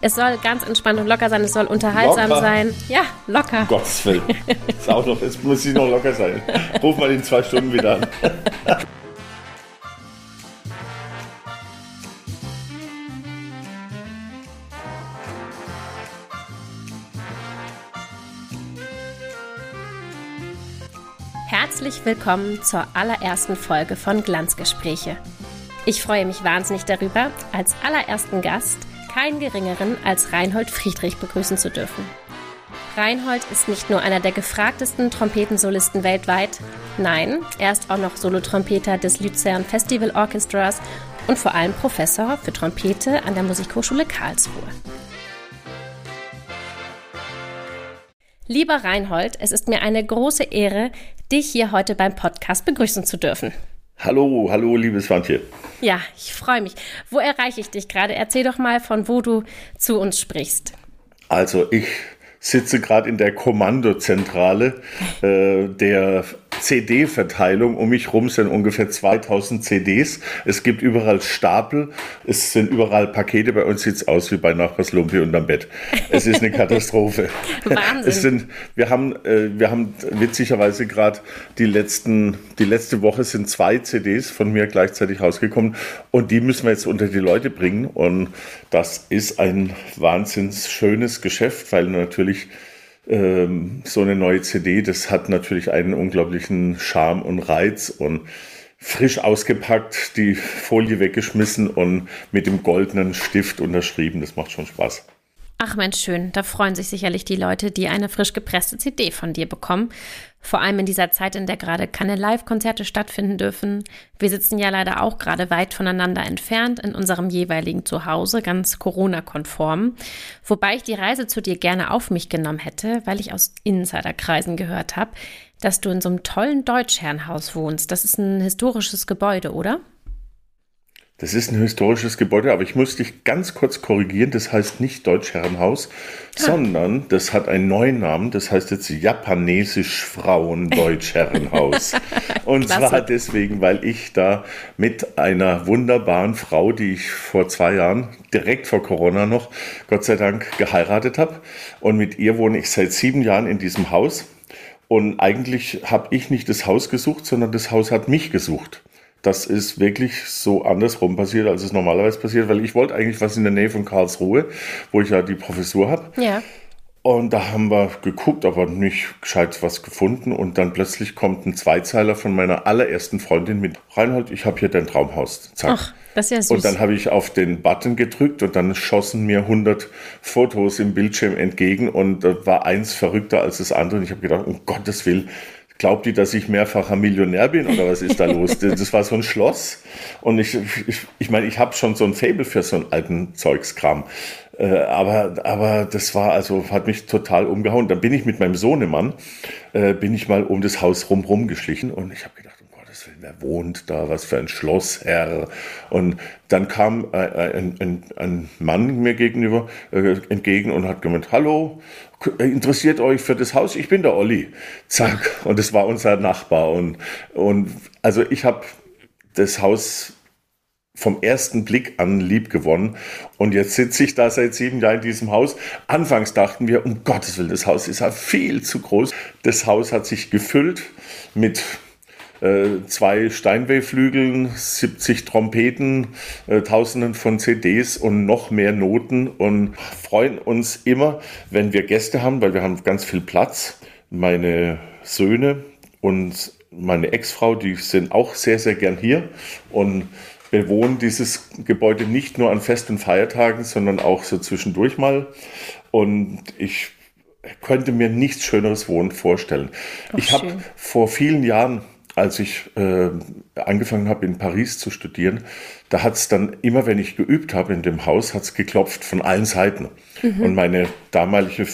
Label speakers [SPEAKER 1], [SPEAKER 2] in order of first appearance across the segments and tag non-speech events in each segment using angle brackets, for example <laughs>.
[SPEAKER 1] Es soll ganz entspannt und locker sein, es soll unterhaltsam
[SPEAKER 2] Locker?
[SPEAKER 1] sein. Ja, locker.
[SPEAKER 2] Gottes Willen. <laughs> Ist auch noch, es muss ich noch locker sein. Ruf mal in zwei Stunden wieder an.
[SPEAKER 1] Herzlich willkommen zur allerersten Folge von Glanzgespräche. Ich freue mich wahnsinnig darüber, als allerersten Gast keinen geringeren als Reinhold Friedrich begrüßen zu dürfen. Reinhold ist nicht nur einer der gefragtesten Trompetensolisten weltweit, nein, er ist auch noch Solotrompeter des Luzern Festival Orchestras und vor allem Professor für Trompete an der Musikhochschule Karlsruhe. Lieber Reinhold, es ist mir eine große Ehre, dich hier heute beim Podcast begrüßen zu dürfen.
[SPEAKER 2] Hallo, hallo, liebes Swantje.
[SPEAKER 1] Ja, ich freue mich. Wo erreiche ich dich gerade? Erzähl doch mal, von wo du zu uns sprichst.
[SPEAKER 2] Also ich sitze gerade in der Kommandozentrale äh, der CD-Verteilung. Um mich rum sind ungefähr 2000 CDs. Es gibt überall Stapel. Es sind überall Pakete. Bei uns sieht es aus wie bei Nachbars Lumpi unterm Bett. Es ist eine <laughs> Katastrophe.
[SPEAKER 1] Wahnsinn.
[SPEAKER 2] Sind, wir haben, äh, wir haben witzigerweise gerade die letzten, die letzte Woche sind zwei CDs von mir gleichzeitig rausgekommen und die müssen wir jetzt unter die Leute bringen und das ist ein wahnsinns schönes Geschäft, weil natürlich ähm, so eine neue CD, das hat natürlich einen unglaublichen Charme und Reiz und frisch ausgepackt, die Folie weggeschmissen und mit dem goldenen Stift unterschrieben. Das macht schon Spaß.
[SPEAKER 1] Ach Mensch, schön. Da freuen sich sicherlich die Leute, die eine frisch gepresste CD von dir bekommen. Vor allem in dieser Zeit, in der gerade keine Live-Konzerte stattfinden dürfen. Wir sitzen ja leider auch gerade weit voneinander entfernt in unserem jeweiligen Zuhause, ganz Corona-konform. Wobei ich die Reise zu dir gerne auf mich genommen hätte, weil ich aus Insiderkreisen gehört habe, dass du in so einem tollen Deutschherrenhaus wohnst. Das ist ein historisches Gebäude, oder?
[SPEAKER 2] Das ist ein historisches Gebäude, aber ich muss dich ganz kurz korrigieren. Das heißt nicht Deutschherrenhaus, ah. sondern das hat einen neuen Namen. Das heißt jetzt Japanesisch Frauen Deutschherrenhaus. <laughs> Und zwar deswegen, weil ich da mit einer wunderbaren Frau, die ich vor zwei Jahren, direkt vor Corona noch, Gott sei Dank geheiratet habe. Und mit ihr wohne ich seit sieben Jahren in diesem Haus. Und eigentlich habe ich nicht das Haus gesucht, sondern das Haus hat mich gesucht das ist wirklich so andersrum passiert, als es normalerweise passiert, weil ich wollte eigentlich was in der Nähe von Karlsruhe, wo ich ja die Professur habe.
[SPEAKER 1] Ja.
[SPEAKER 2] Und da haben wir geguckt, aber nicht gescheit was gefunden. Und dann plötzlich kommt ein Zweizeiler von meiner allerersten Freundin mit Reinhold, ich habe hier dein Traumhaus.
[SPEAKER 1] Zack. Ach, das ist ja süß.
[SPEAKER 2] Und dann habe ich auf den Button gedrückt und dann schossen mir 100 Fotos im Bildschirm entgegen und da war eins verrückter als das andere. Und ich habe gedacht, um Gottes Willen, glaubt die, dass ich mehrfacher Millionär bin oder was ist da los? <laughs> Das war so ein Schloss und ich, ich, ich meine, ich habe schon so ein Fable für so einen alten Zeugskram. Äh, aber, aber das war also, hat mich total umgehauen. Dann bin ich mit meinem Sohnemann, äh, bin ich mal um das Haus rum geschlichen und ich habe gedacht, Gottes Willen, wer wohnt da? Was für ein Schlossherr? Und dann kam äh, ein, ein, ein Mann mir gegenüber äh, entgegen und hat gemeint, hallo, interessiert euch für das Haus? Ich bin der Olli. Zack. Und das war unser Nachbar. Und, und also ich habe das Haus vom ersten Blick an lieb gewonnen. Und jetzt sitze ich da seit sieben Jahren in diesem Haus. Anfangs dachten wir, um Gottes Willen, das Haus ist ja viel zu groß. Das Haus hat sich gefüllt mit äh, zwei Steinway-Flügeln, 70 Trompeten, äh, Tausenden von CDs und noch mehr Noten und freuen uns immer, wenn wir Gäste haben, weil wir haben ganz viel Platz. Meine Söhne und meine Ex-Frau, die sind auch sehr, sehr gern hier und bewohnen dieses Gebäude nicht nur an Fest- und Feiertagen, sondern auch so zwischendurch mal. Und ich könnte mir nichts Schöneres Wohnen vorstellen. Ach, ich habe vor vielen Jahren als ich äh, angefangen habe in Paris zu studieren, da hat es dann immer, wenn ich geübt habe in dem Haus, hat es geklopft von allen Seiten. Mhm. Und meine damalige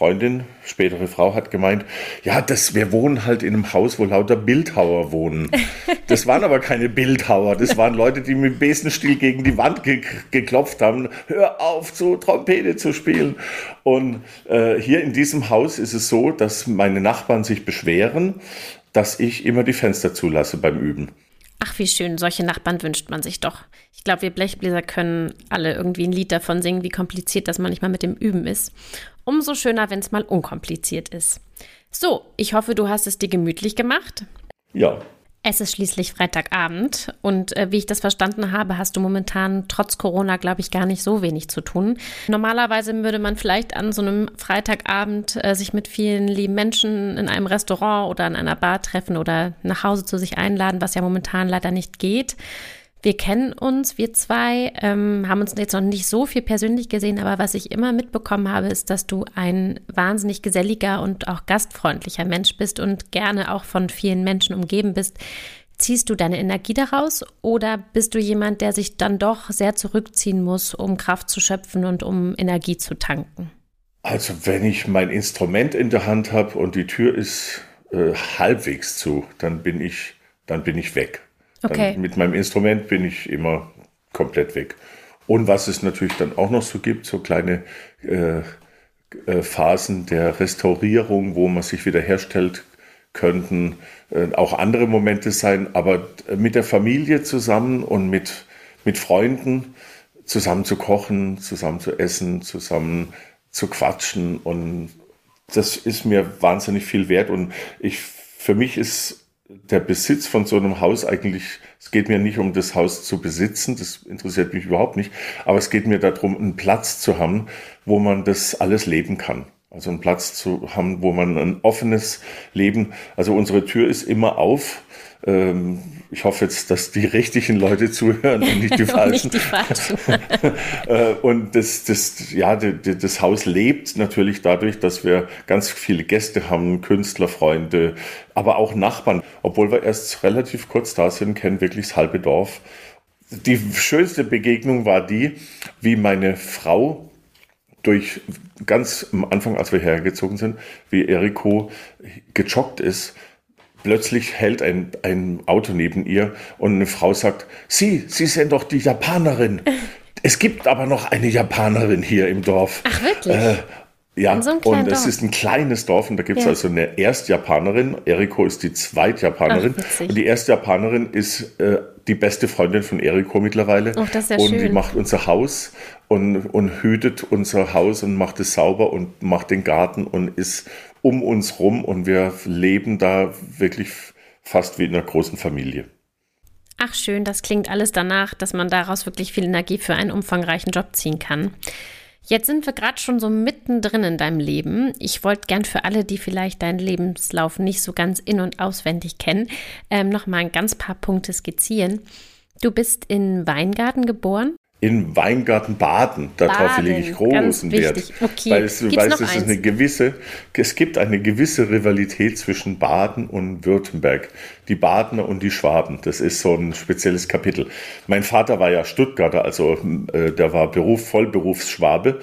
[SPEAKER 2] Freundin, spätere Frau, hat gemeint, ja, das, wir wohnen halt in einem Haus, wo lauter Bildhauer wohnen. <laughs> Das waren aber keine Bildhauer, das waren Leute, die mit Besenstiel gegen die Wand ge geklopft haben, hör auf, zu Trompete zu spielen. Und äh, hier in diesem Haus ist es so, dass meine Nachbarn sich beschweren, dass ich immer die Fenster zulasse beim Üben.
[SPEAKER 1] Ach, wie schön. Solche Nachbarn wünscht man sich doch. Ich glaube, wir Blechbläser können alle irgendwie ein Lied davon singen, wie kompliziert das manchmal mit dem Üben ist. Umso schöner, wenn es mal unkompliziert ist. So, ich hoffe, du hast es dir gemütlich gemacht.
[SPEAKER 2] Ja,
[SPEAKER 1] es ist schließlich Freitagabend und äh, wie ich das verstanden habe, hast du momentan trotz Corona, glaube ich, gar nicht so wenig zu tun. Normalerweise würde man vielleicht an so einem Freitagabend äh, sich mit vielen lieben Menschen in einem Restaurant oder an einer Bar treffen oder nach Hause zu sich einladen, was ja momentan leider nicht geht. Wir kennen uns, wir zwei, ähm, haben uns jetzt noch nicht so viel persönlich gesehen, aber was ich immer mitbekommen habe, ist, dass du ein wahnsinnig geselliger und auch gastfreundlicher Mensch bist und gerne auch von vielen Menschen umgeben bist. Ziehst du deine Energie daraus oder bist du jemand, der sich dann doch sehr zurückziehen muss, um Kraft zu schöpfen und um Energie zu tanken?
[SPEAKER 2] Also wenn ich mein Instrument in der Hand habe und die Tür ist äh, halbwegs zu, dann bin ich, dann bin ich weg. Okay. Dann mit meinem Instrument bin ich immer komplett weg. Und was es natürlich dann auch noch so gibt, so kleine äh, äh, Phasen der Restaurierung, wo man sich wiederherstellt, könnten äh, auch andere Momente sein, aber mit der Familie zusammen und mit, mit Freunden zusammen zu kochen, zusammen zu essen, zusammen zu quatschen und das ist mir wahnsinnig viel wert und ich, für mich ist der Besitz von so einem Haus eigentlich, es geht mir nicht um das Haus zu besitzen, das interessiert mich überhaupt nicht, aber es geht mir darum, einen Platz zu haben, wo man das alles leben kann. Also einen Platz zu haben, wo man ein offenes Leben, also unsere Tür ist immer auf. Ähm, ich hoffe jetzt, dass die richtigen Leute zuhören und nicht die <laughs> falschen. nicht die falschen. <laughs> Äh, und das, das, ja, das Haus lebt natürlich dadurch, dass wir ganz viele Gäste haben, Künstlerfreunde, aber auch Nachbarn. Obwohl wir erst relativ kurz da sind, kennen wirklich das halbe Dorf. Die schönste Begegnung war die, wie meine Frau durch ganz am Anfang, als wir hergezogen sind, wie Eriko gejoggt ist Plötzlich hält ein, ein Auto neben ihr und eine Frau sagt, Sie, Sie sind doch die Japanerin. Es gibt aber noch eine Japanerin hier im Dorf.
[SPEAKER 1] Ach, wirklich?
[SPEAKER 2] Äh, ja, so und es ist ein kleines Dorf und da gibt es ja. also eine Erstjapanerin. Eriko ist die Zweitjapanerin. Ach, und die Erstjapanerin ist äh, die beste Freundin von Eriko mittlerweile.
[SPEAKER 1] Oh, das ist ja
[SPEAKER 2] und
[SPEAKER 1] schön.
[SPEAKER 2] die macht unser Haus und, und hütet unser Haus und macht es sauber und macht den Garten und ist um uns rum und wir leben da wirklich fast wie in einer großen Familie.
[SPEAKER 1] Ach schön, das klingt alles danach, dass man daraus wirklich viel Energie für einen umfangreichen Job ziehen kann. Jetzt sind wir gerade schon so mittendrin in deinem Leben. Ich wollte gern für alle, die vielleicht deinen Lebenslauf nicht so ganz in- und auswendig kennen, ähm, noch mal ein ganz paar Punkte skizzieren. Du bist in Weingarten geboren
[SPEAKER 2] in Weingarten Baden. Darauf Baden, lege ich großen Wert. Okay. Weil es, weißt, es, ist eine gewisse, es gibt eine gewisse Rivalität zwischen Baden und Württemberg. Die Badener und die Schwaben. Das ist so ein spezielles Kapitel. Mein Vater war ja Stuttgarter, also äh, der war Beruf, Vollberufsschwabe.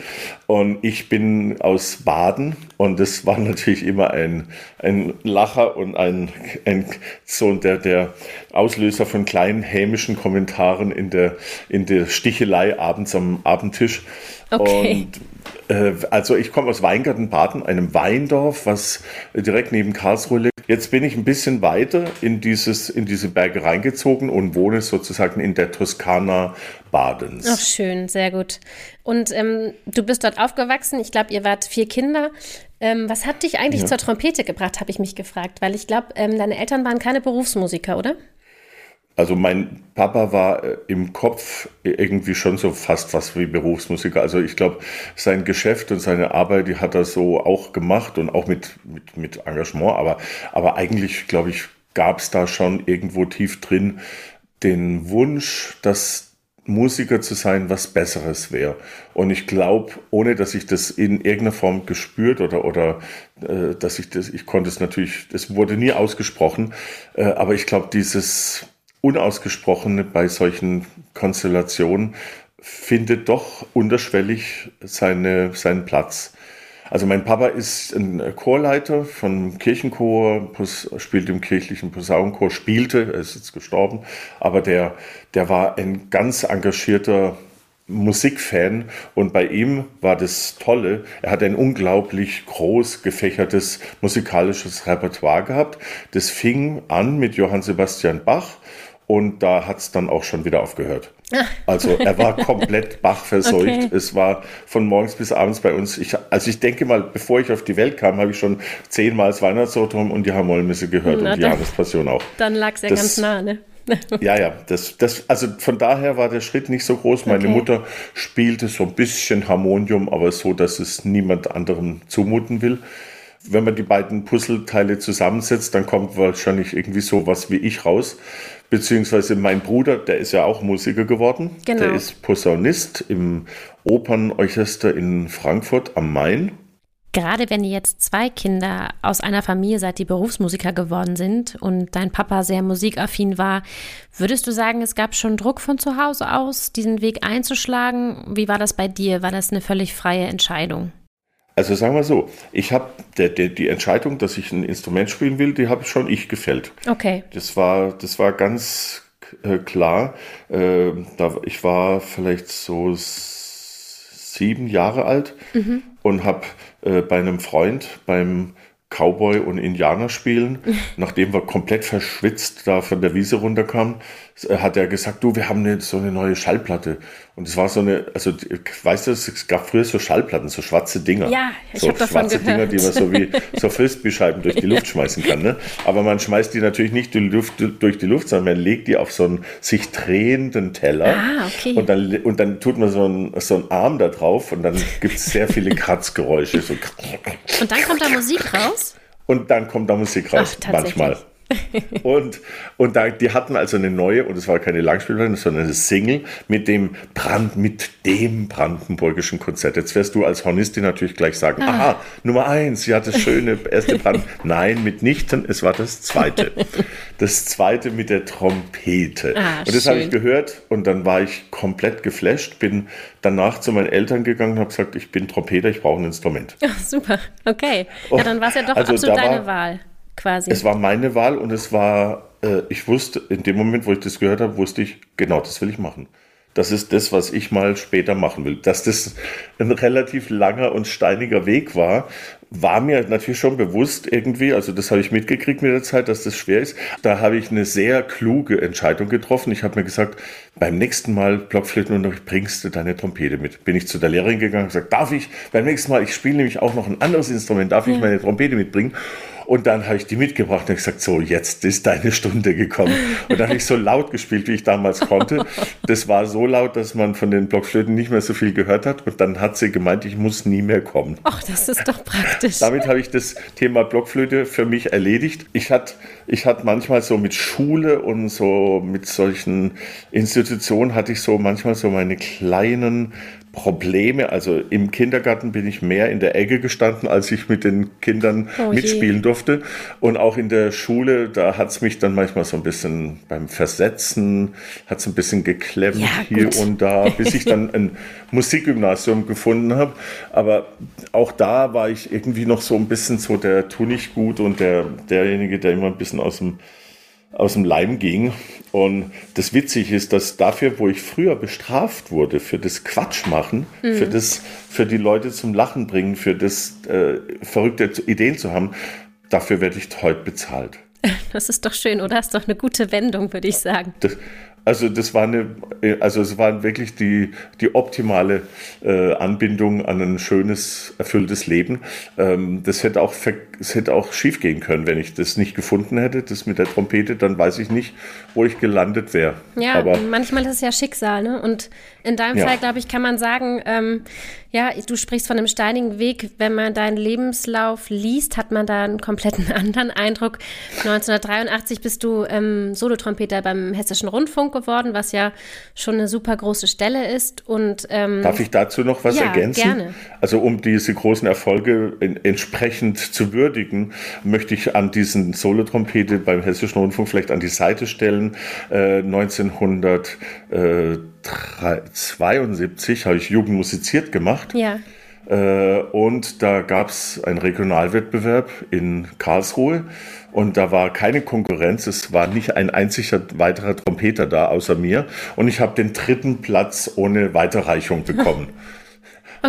[SPEAKER 2] Und ich bin aus Baden und das war <laughs> natürlich immer ein, ein Lacher und ein, ein so der, der Auslöser von kleinen hämischen Kommentaren in der, in der Stichelei abends am Abendtisch. Okay. Und äh, also ich komme aus Weingarten-Baden, einem Weindorf, was direkt neben Karlsruhe liegt. Jetzt bin ich ein bisschen weiter in, dieses, in diese Berge reingezogen und wohne sozusagen in der Toskana Badens.
[SPEAKER 1] Ach, schön, sehr gut. Und ähm, du bist dort aufgewachsen. Ich glaube, ihr wart vier Kinder. Ähm, was hat dich eigentlich ja. zur Trompete gebracht, habe ich mich gefragt, weil ich glaube, ähm, deine Eltern waren keine Berufsmusiker, oder?
[SPEAKER 2] Also mein Papa war äh, im Kopf irgendwie schon so fast was wie Berufsmusiker. Also ich glaube, sein Geschäft und seine Arbeit, die hat er so auch gemacht und auch mit, mit, mit Engagement. Aber, aber eigentlich, glaube ich, gab es da schon irgendwo tief drin den Wunsch, dass Musiker zu sein was Besseres wäre. Und ich glaube, ohne dass ich das in irgendeiner Form gespürt oder, oder äh, dass ich das, ich konnte es natürlich, es wurde nie ausgesprochen, äh, aber ich glaube, dieses Unausgesprochene bei solchen Konstellationen findet doch unterschwellig seine, seinen Platz. Also mein Papa ist ein Chorleiter von Kirchenchor, spielt im kirchlichen Posaunenchor, spielte, er ist jetzt gestorben, aber der, der war ein ganz engagierter Musikfan und bei ihm war das Tolle, er hat ein unglaublich groß gefächertes musikalisches Repertoire gehabt. Das fing an mit Johann Sebastian Bach und da hat es dann auch schon wieder aufgehört. <laughs> Also er war komplett bachverseucht. Okay. Es war von morgens bis abends bei uns. Ich, also ich denke mal, bevor ich auf die Welt kam, habe ich schon zehnmal das Weihnachtsauto und die Hamollmisse gehört Na, und die Jahrespassion auch.
[SPEAKER 1] Dann lag es ja das, ganz nah, ne? <laughs>
[SPEAKER 2] ja, ja, das, das, also von daher war der Schritt nicht so groß. Meine okay. Mutter spielte so ein bisschen Harmonium, aber so, dass es niemand anderem zumuten will. Wenn man die beiden Puzzleteile zusammensetzt, dann kommt wahrscheinlich irgendwie so was wie ich raus. Beziehungsweise mein Bruder, der ist ja auch Musiker geworden. Genau. Der ist Posaunist im Opernorchester in Frankfurt am Main.
[SPEAKER 1] Gerade wenn ihr jetzt zwei Kinder aus einer Familie seid, die Berufsmusiker geworden sind und dein Papa sehr musikaffin war, würdest du sagen, es gab schon Druck von zu Hause aus, diesen Weg einzuschlagen? Wie war das bei dir? War das eine völlig freie Entscheidung?
[SPEAKER 2] Also sagen wir so, ich habe die Entscheidung, dass ich ein Instrument spielen will, die habe schon ich gefällt.
[SPEAKER 1] Okay.
[SPEAKER 2] Das war, das war ganz äh, klar. Äh, da, ich war vielleicht so sieben Jahre alt mhm. und habe äh, bei einem Freund beim Cowboy und Indianer spielen, <laughs> nachdem wir komplett verschwitzt da von der Wiese runterkamen, äh, hat er gesagt, du, wir haben eine, so eine neue Schallplatte. Und es war so eine, also weißt du, es gab früher so Schallplatten, so schwarze Dinger.
[SPEAKER 1] Ja, ich
[SPEAKER 2] so
[SPEAKER 1] davon schwarze
[SPEAKER 2] gehört. Dinger, die man so wie so Frisbee-Scheiben durch die Luft <laughs> schmeißen kann. Ne? Aber man schmeißt die natürlich nicht durch die, Luft, durch die Luft, sondern man legt die auf so einen sich drehenden Teller.
[SPEAKER 1] Ah, okay.
[SPEAKER 2] Und dann, und dann tut man so einen, so einen Arm da drauf und dann gibt es sehr viele Kratzgeräusche. So.
[SPEAKER 1] Und dann kommt da Musik raus?
[SPEAKER 2] Und dann kommt da Musik raus, Ach, manchmal <laughs> und und da, die hatten also eine neue, und es war keine Langspielplatte, sondern eine Single mit dem Brand, mit dem brandenburgischen Konzert. Jetzt wirst du als Hornistin natürlich gleich sagen, ah. aha, Nummer eins, ja, das schöne erste Brand. <laughs> Nein, mitnichten, es war das zweite. Das zweite mit der Trompete. Ah, und das habe ich gehört und dann war ich komplett geflasht, bin danach zu meinen Eltern gegangen und habe gesagt, ich bin Trompeter, ich brauche ein Instrument.
[SPEAKER 1] Ach, super, okay. Ja, dann war es ja doch also absolut deine war, Wahl quasi.
[SPEAKER 2] Es war meine Wahl und es war, äh, ich wusste, in dem Moment, wo ich das gehört habe, wusste ich, genau, das will ich machen. Das ist das, was ich mal später machen will. Dass das ein relativ langer und steiniger Weg war, war mir natürlich schon bewusst irgendwie, also das habe ich mitgekriegt mit der Zeit, dass das schwer ist. Da habe ich eine sehr kluge Entscheidung getroffen. Ich habe mir gesagt, beim nächsten Mal Blockflötenunterricht bringst du deine Trompete mit. Bin ich zu der Lehrerin gegangen und gesagt, darf ich beim nächsten Mal, ich spiele nämlich auch noch ein anderes Instrument, darf ich meine Trompete mitbringen? Und dann habe ich die mitgebracht und gesagt, so, jetzt ist deine Stunde gekommen. Und dann habe ich so laut gespielt, wie ich damals konnte. Das war so laut, dass man von den Blockflöten nicht mehr so viel gehört hat. Und dann hat sie gemeint, ich muss nie mehr kommen.
[SPEAKER 1] Ach, das ist doch praktisch.
[SPEAKER 2] Damit habe ich das Thema Blockflöte für mich erledigt. Ich hatte ich hatte manchmal so mit Schule und so mit solchen Institutionen hatte ich so manchmal so meine kleinen Probleme. Also im Kindergarten bin ich mehr in der Ecke gestanden, als ich mit den Kindern oh mitspielen durfte. Und auch in der Schule, da hat es mich dann manchmal so ein bisschen beim Versetzen, hat es ein bisschen geklemmt ja, hier und da, bis ich dann ein <laughs> Musikgymnasium gefunden habe. Aber auch da war ich irgendwie noch so ein bisschen so der tu nicht gut und der, derjenige, der immer ein bisschen aus dem aus dem Leim ging. Und das Witzige ist, dass dafür, wo ich früher bestraft wurde, für das Quatschmachen, mhm. für das, für die Leute zum Lachen bringen, für das äh, verrückte Ideen zu haben, dafür werde ich heute bezahlt. <laughs>
[SPEAKER 1] Das ist doch schön, oder? Das ist doch eine gute Wendung, würde ich sagen.
[SPEAKER 2] Das, also das war eine, also es war wirklich die, die optimale äh, Anbindung an ein schönes, erfülltes Leben. Ähm, das hätte auch, es hätte auch schief gehen können, wenn ich das nicht gefunden hätte, das mit der Trompete, dann weiß ich nicht, wo ich gelandet wäre.
[SPEAKER 1] Ja, Aber manchmal ist es ja Schicksal, ne? Und in deinem ja. Fall, glaube ich, kann man sagen, ähm, ja, du sprichst von einem steinigen Weg. Wenn man deinen Lebenslauf liest, hat man da einen kompletten <laughs> anderen Eindruck. 1983 bist du ähm, Solotrompeter beim Hessischen Rundfunk geworden, was ja schon eine super große Stelle ist. Und, ähm,
[SPEAKER 2] Darf ich dazu noch was
[SPEAKER 1] ja,
[SPEAKER 2] ergänzen?
[SPEAKER 1] Gerne.
[SPEAKER 2] Also um diese großen Erfolge in, entsprechend zu würdigen, möchte ich an diesen Solotrompete beim Hessischen Rundfunk vielleicht an die Seite stellen. Äh, 1972 habe ich Jugend musiziert gemacht.
[SPEAKER 1] Ja.
[SPEAKER 2] Äh, und da gab es einen Regionalwettbewerb in Karlsruhe und da war keine Konkurrenz. Es war nicht ein einziger weiterer Trompeter da außer mir und ich habe den dritten Platz ohne Weiterreichung bekommen. <laughs>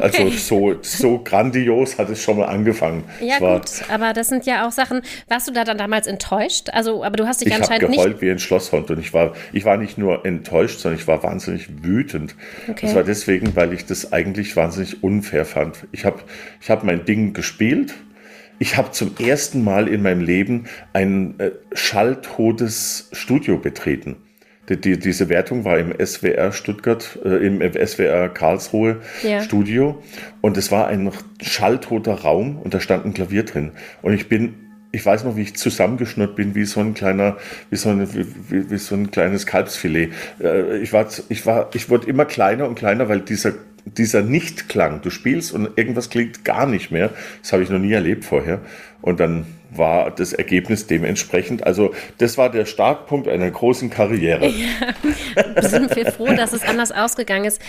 [SPEAKER 2] Okay. Also so, so grandios hat es schon mal angefangen.
[SPEAKER 1] Ja gut, aber das sind ja auch Sachen, warst du da dann damals enttäuscht? Also, aber du hast dich
[SPEAKER 2] ich
[SPEAKER 1] anscheinend
[SPEAKER 2] nicht... Ich habe geheult wie ein Schlosshund und ich war, ich war nicht nur enttäuscht, sondern ich war wahnsinnig wütend. Okay. Das war deswegen, weil ich das eigentlich wahnsinnig unfair fand. Ich habe ich hab mein Ding gespielt ich habe zum ersten Mal in meinem Leben ein äh, schalltotes Studio betreten. Die, die, diese Wertung war im SWR Stuttgart, äh, im SWR Karlsruhe ja. Studio und es war ein schalltoter Raum und da stand ein Klavier drin. Und ich bin ich weiß noch, wie ich zusammengeschnürt bin, wie so ein kleiner, wie so, eine, wie, wie so ein kleines Kalbsfilet. Äh, ich war, ich war, ich wurde immer kleiner und kleiner, weil dieser dieser Nichtklang, du spielst und irgendwas klingt gar nicht mehr, das habe ich noch nie erlebt vorher. Und dann war das Ergebnis dementsprechend. Also das war der Startpunkt einer großen Karriere.
[SPEAKER 1] Ja, sind wir froh, dass es anders ausgegangen ist.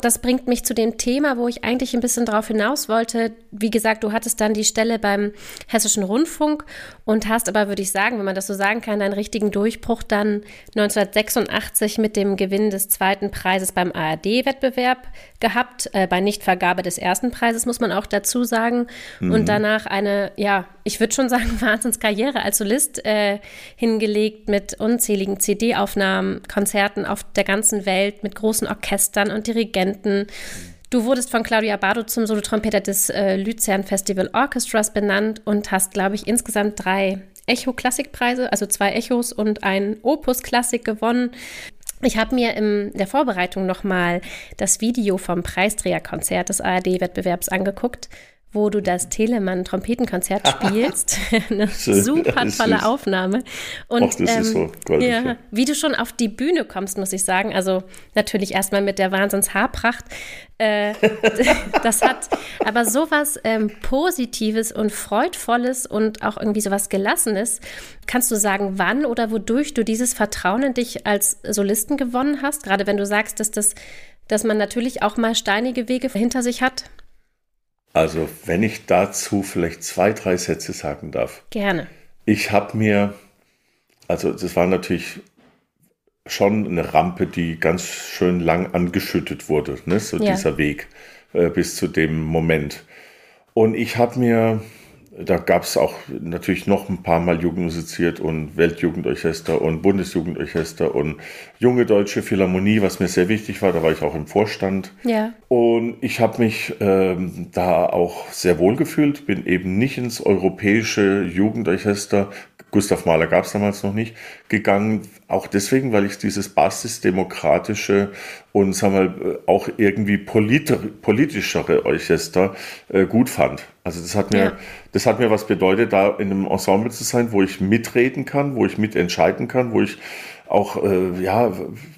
[SPEAKER 1] Das bringt mich zu dem Thema, wo ich eigentlich ein bisschen drauf hinaus wollte. Wie gesagt, du hattest dann die Stelle beim Hessischen Rundfunk und hast aber, würde ich sagen, wenn man das so sagen kann, deinen richtigen Durchbruch dann 1986 mit dem Gewinn des zweiten Preises beim ARD-Wettbewerb gehabt. Äh, bei Nichtvergabe des ersten Preises muss man auch dazu sagen. Mhm. Und danach eine, ja, ich würde schon sagen, <laughs> Wahnsinnskarriere als Solist äh, hingelegt mit unzähligen CD-Aufnahmen, Konzerten auf der ganzen Welt, mit großen Orchestern und Dirigenten. Du wurdest von Claudia Bardo zum Solotrompeter des äh, Luzern Festival Orchestras benannt und hast, glaube ich, insgesamt drei Echo-Klassikpreise, also zwei Echos und ein Opus-Klassik gewonnen. Ich habe mir in der Vorbereitung nochmal das Video vom Preisträgerkonzert des ARD-Wettbewerbs angeguckt wo du das Telemann-Trompetenkonzert <laughs> spielst. <laughs> Eine super tolle Aufnahme. Und Ach, ähm, so ja. wie du schon auf die Bühne kommst, muss ich sagen. Also natürlich erstmal mit der Wahnsinns-Haarpracht. Äh, <laughs> das hat aber sowas ähm, Positives und Freudvolles und auch irgendwie sowas Gelassenes. Kannst du sagen, wann oder wodurch du dieses Vertrauen in dich als Solisten gewonnen hast? Gerade wenn du sagst, dass das dass man natürlich auch mal steinige Wege hinter sich hat.
[SPEAKER 2] Also, wenn ich dazu vielleicht zwei, drei Sätze sagen darf.
[SPEAKER 1] Gerne.
[SPEAKER 2] Ich habe mir, also das war natürlich schon eine Rampe, die ganz schön lang angeschüttet wurde, ne? so ja. dieser Weg äh, bis zu dem Moment. Und ich habe mir da gab es auch natürlich noch ein paar Mal Jugendmusiziert und Weltjugendorchester und Bundesjugendorchester und junge deutsche Philharmonie, was mir sehr wichtig war. Da war ich auch im Vorstand.
[SPEAKER 1] Ja.
[SPEAKER 2] Und ich habe mich ähm, da auch sehr wohl gefühlt, bin eben nicht ins europäische Jugendorchester Gustav Mahler gab es damals noch nicht, gegangen. Auch deswegen, weil ich dieses basisdemokratische und sagen wir, auch irgendwie polit politischere Orchester äh, gut fand. Also das hat mir, ja. das hat mir was bedeutet, da in einem Ensemble zu sein, wo ich mitreden kann, wo ich mitentscheiden kann, wo ich auch, äh, ja,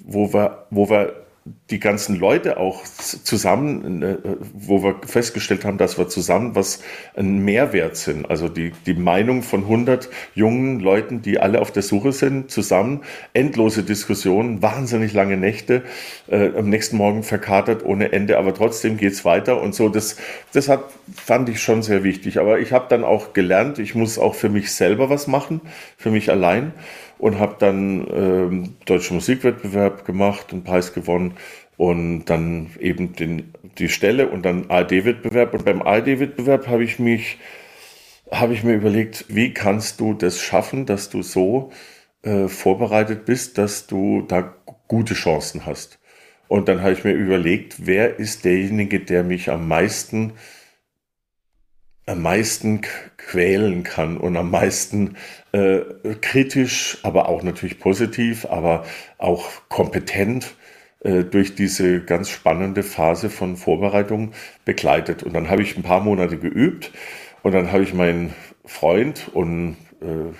[SPEAKER 2] wo wir, wo wir die ganzen Leute auch zusammen, äh, wo wir festgestellt haben, dass wir zusammen was ein Mehrwert sind. Also die, die Meinung von 100 jungen Leuten, die alle auf der Suche sind, zusammen, endlose Diskussionen, wahnsinnig lange Nächte, äh, am nächsten Morgen verkatert ohne Ende, aber trotzdem geht's weiter und so. Das, das hat, fand ich schon sehr wichtig. Aber ich habe dann auch gelernt, ich muss auch für mich selber was machen, für mich allein und habe dann ähm, deutschen Musikwettbewerb gemacht, einen Preis gewonnen und dann eben den, die Stelle und dann ARD-Wettbewerb. Und beim ARD-Wettbewerb habe ich mich, habe ich mir überlegt, wie kannst du das schaffen, dass du so äh, vorbereitet bist, dass du da gute Chancen hast. Und dann habe ich mir überlegt, wer ist derjenige, der mich am meisten am meisten quälen kann und am meisten äh, kritisch, aber auch natürlich positiv, aber auch kompetent äh, durch diese ganz spannende Phase von Vorbereitung begleitet. Und dann habe ich ein paar Monate geübt und dann habe ich meinen Freund und äh,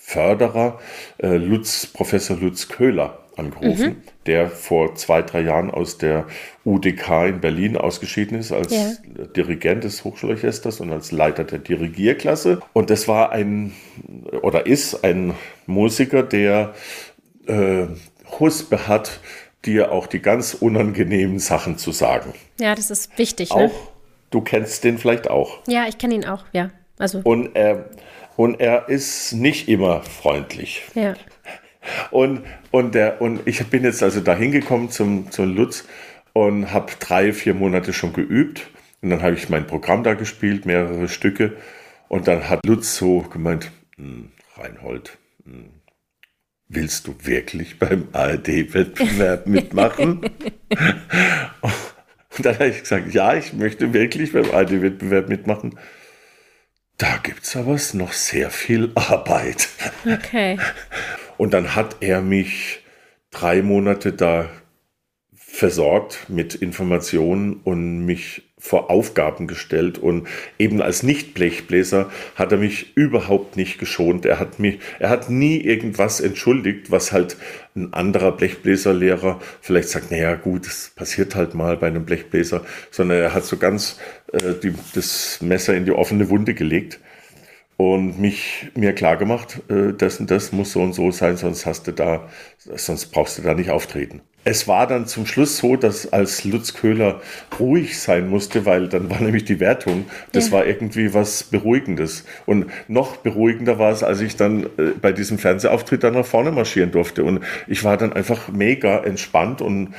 [SPEAKER 2] Förderer äh, Lutz, Professor Lutz Köhler angerufen, mhm. der vor zwei, drei Jahren aus der UDK in Berlin ausgeschieden ist als ja. Dirigent des Hochschulorchesters und als Leiter der Dirigierklasse. Und das war ein oder ist ein Musiker, der äh, Huspe hat, dir auch die ganz unangenehmen Sachen zu sagen.
[SPEAKER 1] Ja, das ist wichtig.
[SPEAKER 2] Auch, ne? du kennst den vielleicht auch.
[SPEAKER 1] Ja, ich kenne ihn auch, ja. Also.
[SPEAKER 2] Und er, und er ist nicht immer freundlich.
[SPEAKER 1] Ja.
[SPEAKER 2] Und, und, der, und ich bin jetzt also da hingekommen zum, zum Lutz und habe drei, vier Monate schon geübt. Und dann habe ich mein Programm da gespielt, mehrere Stücke. Und dann hat Lutz so gemeint, hm, Reinhold, hm, willst du wirklich beim ARD-Wettbewerb <laughs> mitmachen? Und dann habe ich gesagt, ja, ich möchte wirklich beim ARD-Wettbewerb mitmachen. Da gibt es aber noch sehr viel Arbeit.
[SPEAKER 1] Okay.
[SPEAKER 2] Und dann hat er mich drei Monate da versorgt mit Informationen und mich vor Aufgaben gestellt. Und eben als Nicht-Blechbläser hat er mich überhaupt nicht geschont. Er hat mich, er hat nie irgendwas entschuldigt, was halt ein anderer Blechbläserlehrer vielleicht sagt, naja gut, das passiert halt mal bei einem Blechbläser, sondern er hat so ganz äh, die, das Messer in die offene Wunde gelegt und mich mir klar gemacht, äh, das und das muss so und so sein, sonst hast du da, sonst brauchst du da nicht auftreten es war dann zum Schluss so, dass als Lutz Köhler ruhig sein musste, weil dann war <laughs> nämlich die Wertung, das ja. war irgendwie was Beruhigendes. Und noch beruhigender war es, als ich dann äh, bei diesem Fernsehauftritt dann nach vorne marschieren durfte. Und ich war dann einfach mega entspannt und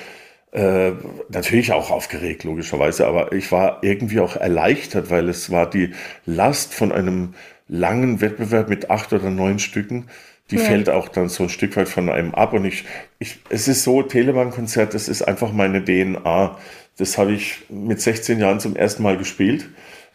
[SPEAKER 2] äh, natürlich auch aufgeregt, logischerweise, aber ich war irgendwie auch erleichtert, weil es war die Last von einem langen Wettbewerb mit acht oder neun Stücken die ja. fällt auch dann so ein Stück weit von einem ab. Und ich, ich es ist so, Telemann-Konzert, das ist einfach meine DNA. Das habe ich mit 16 Jahren zum ersten Mal gespielt.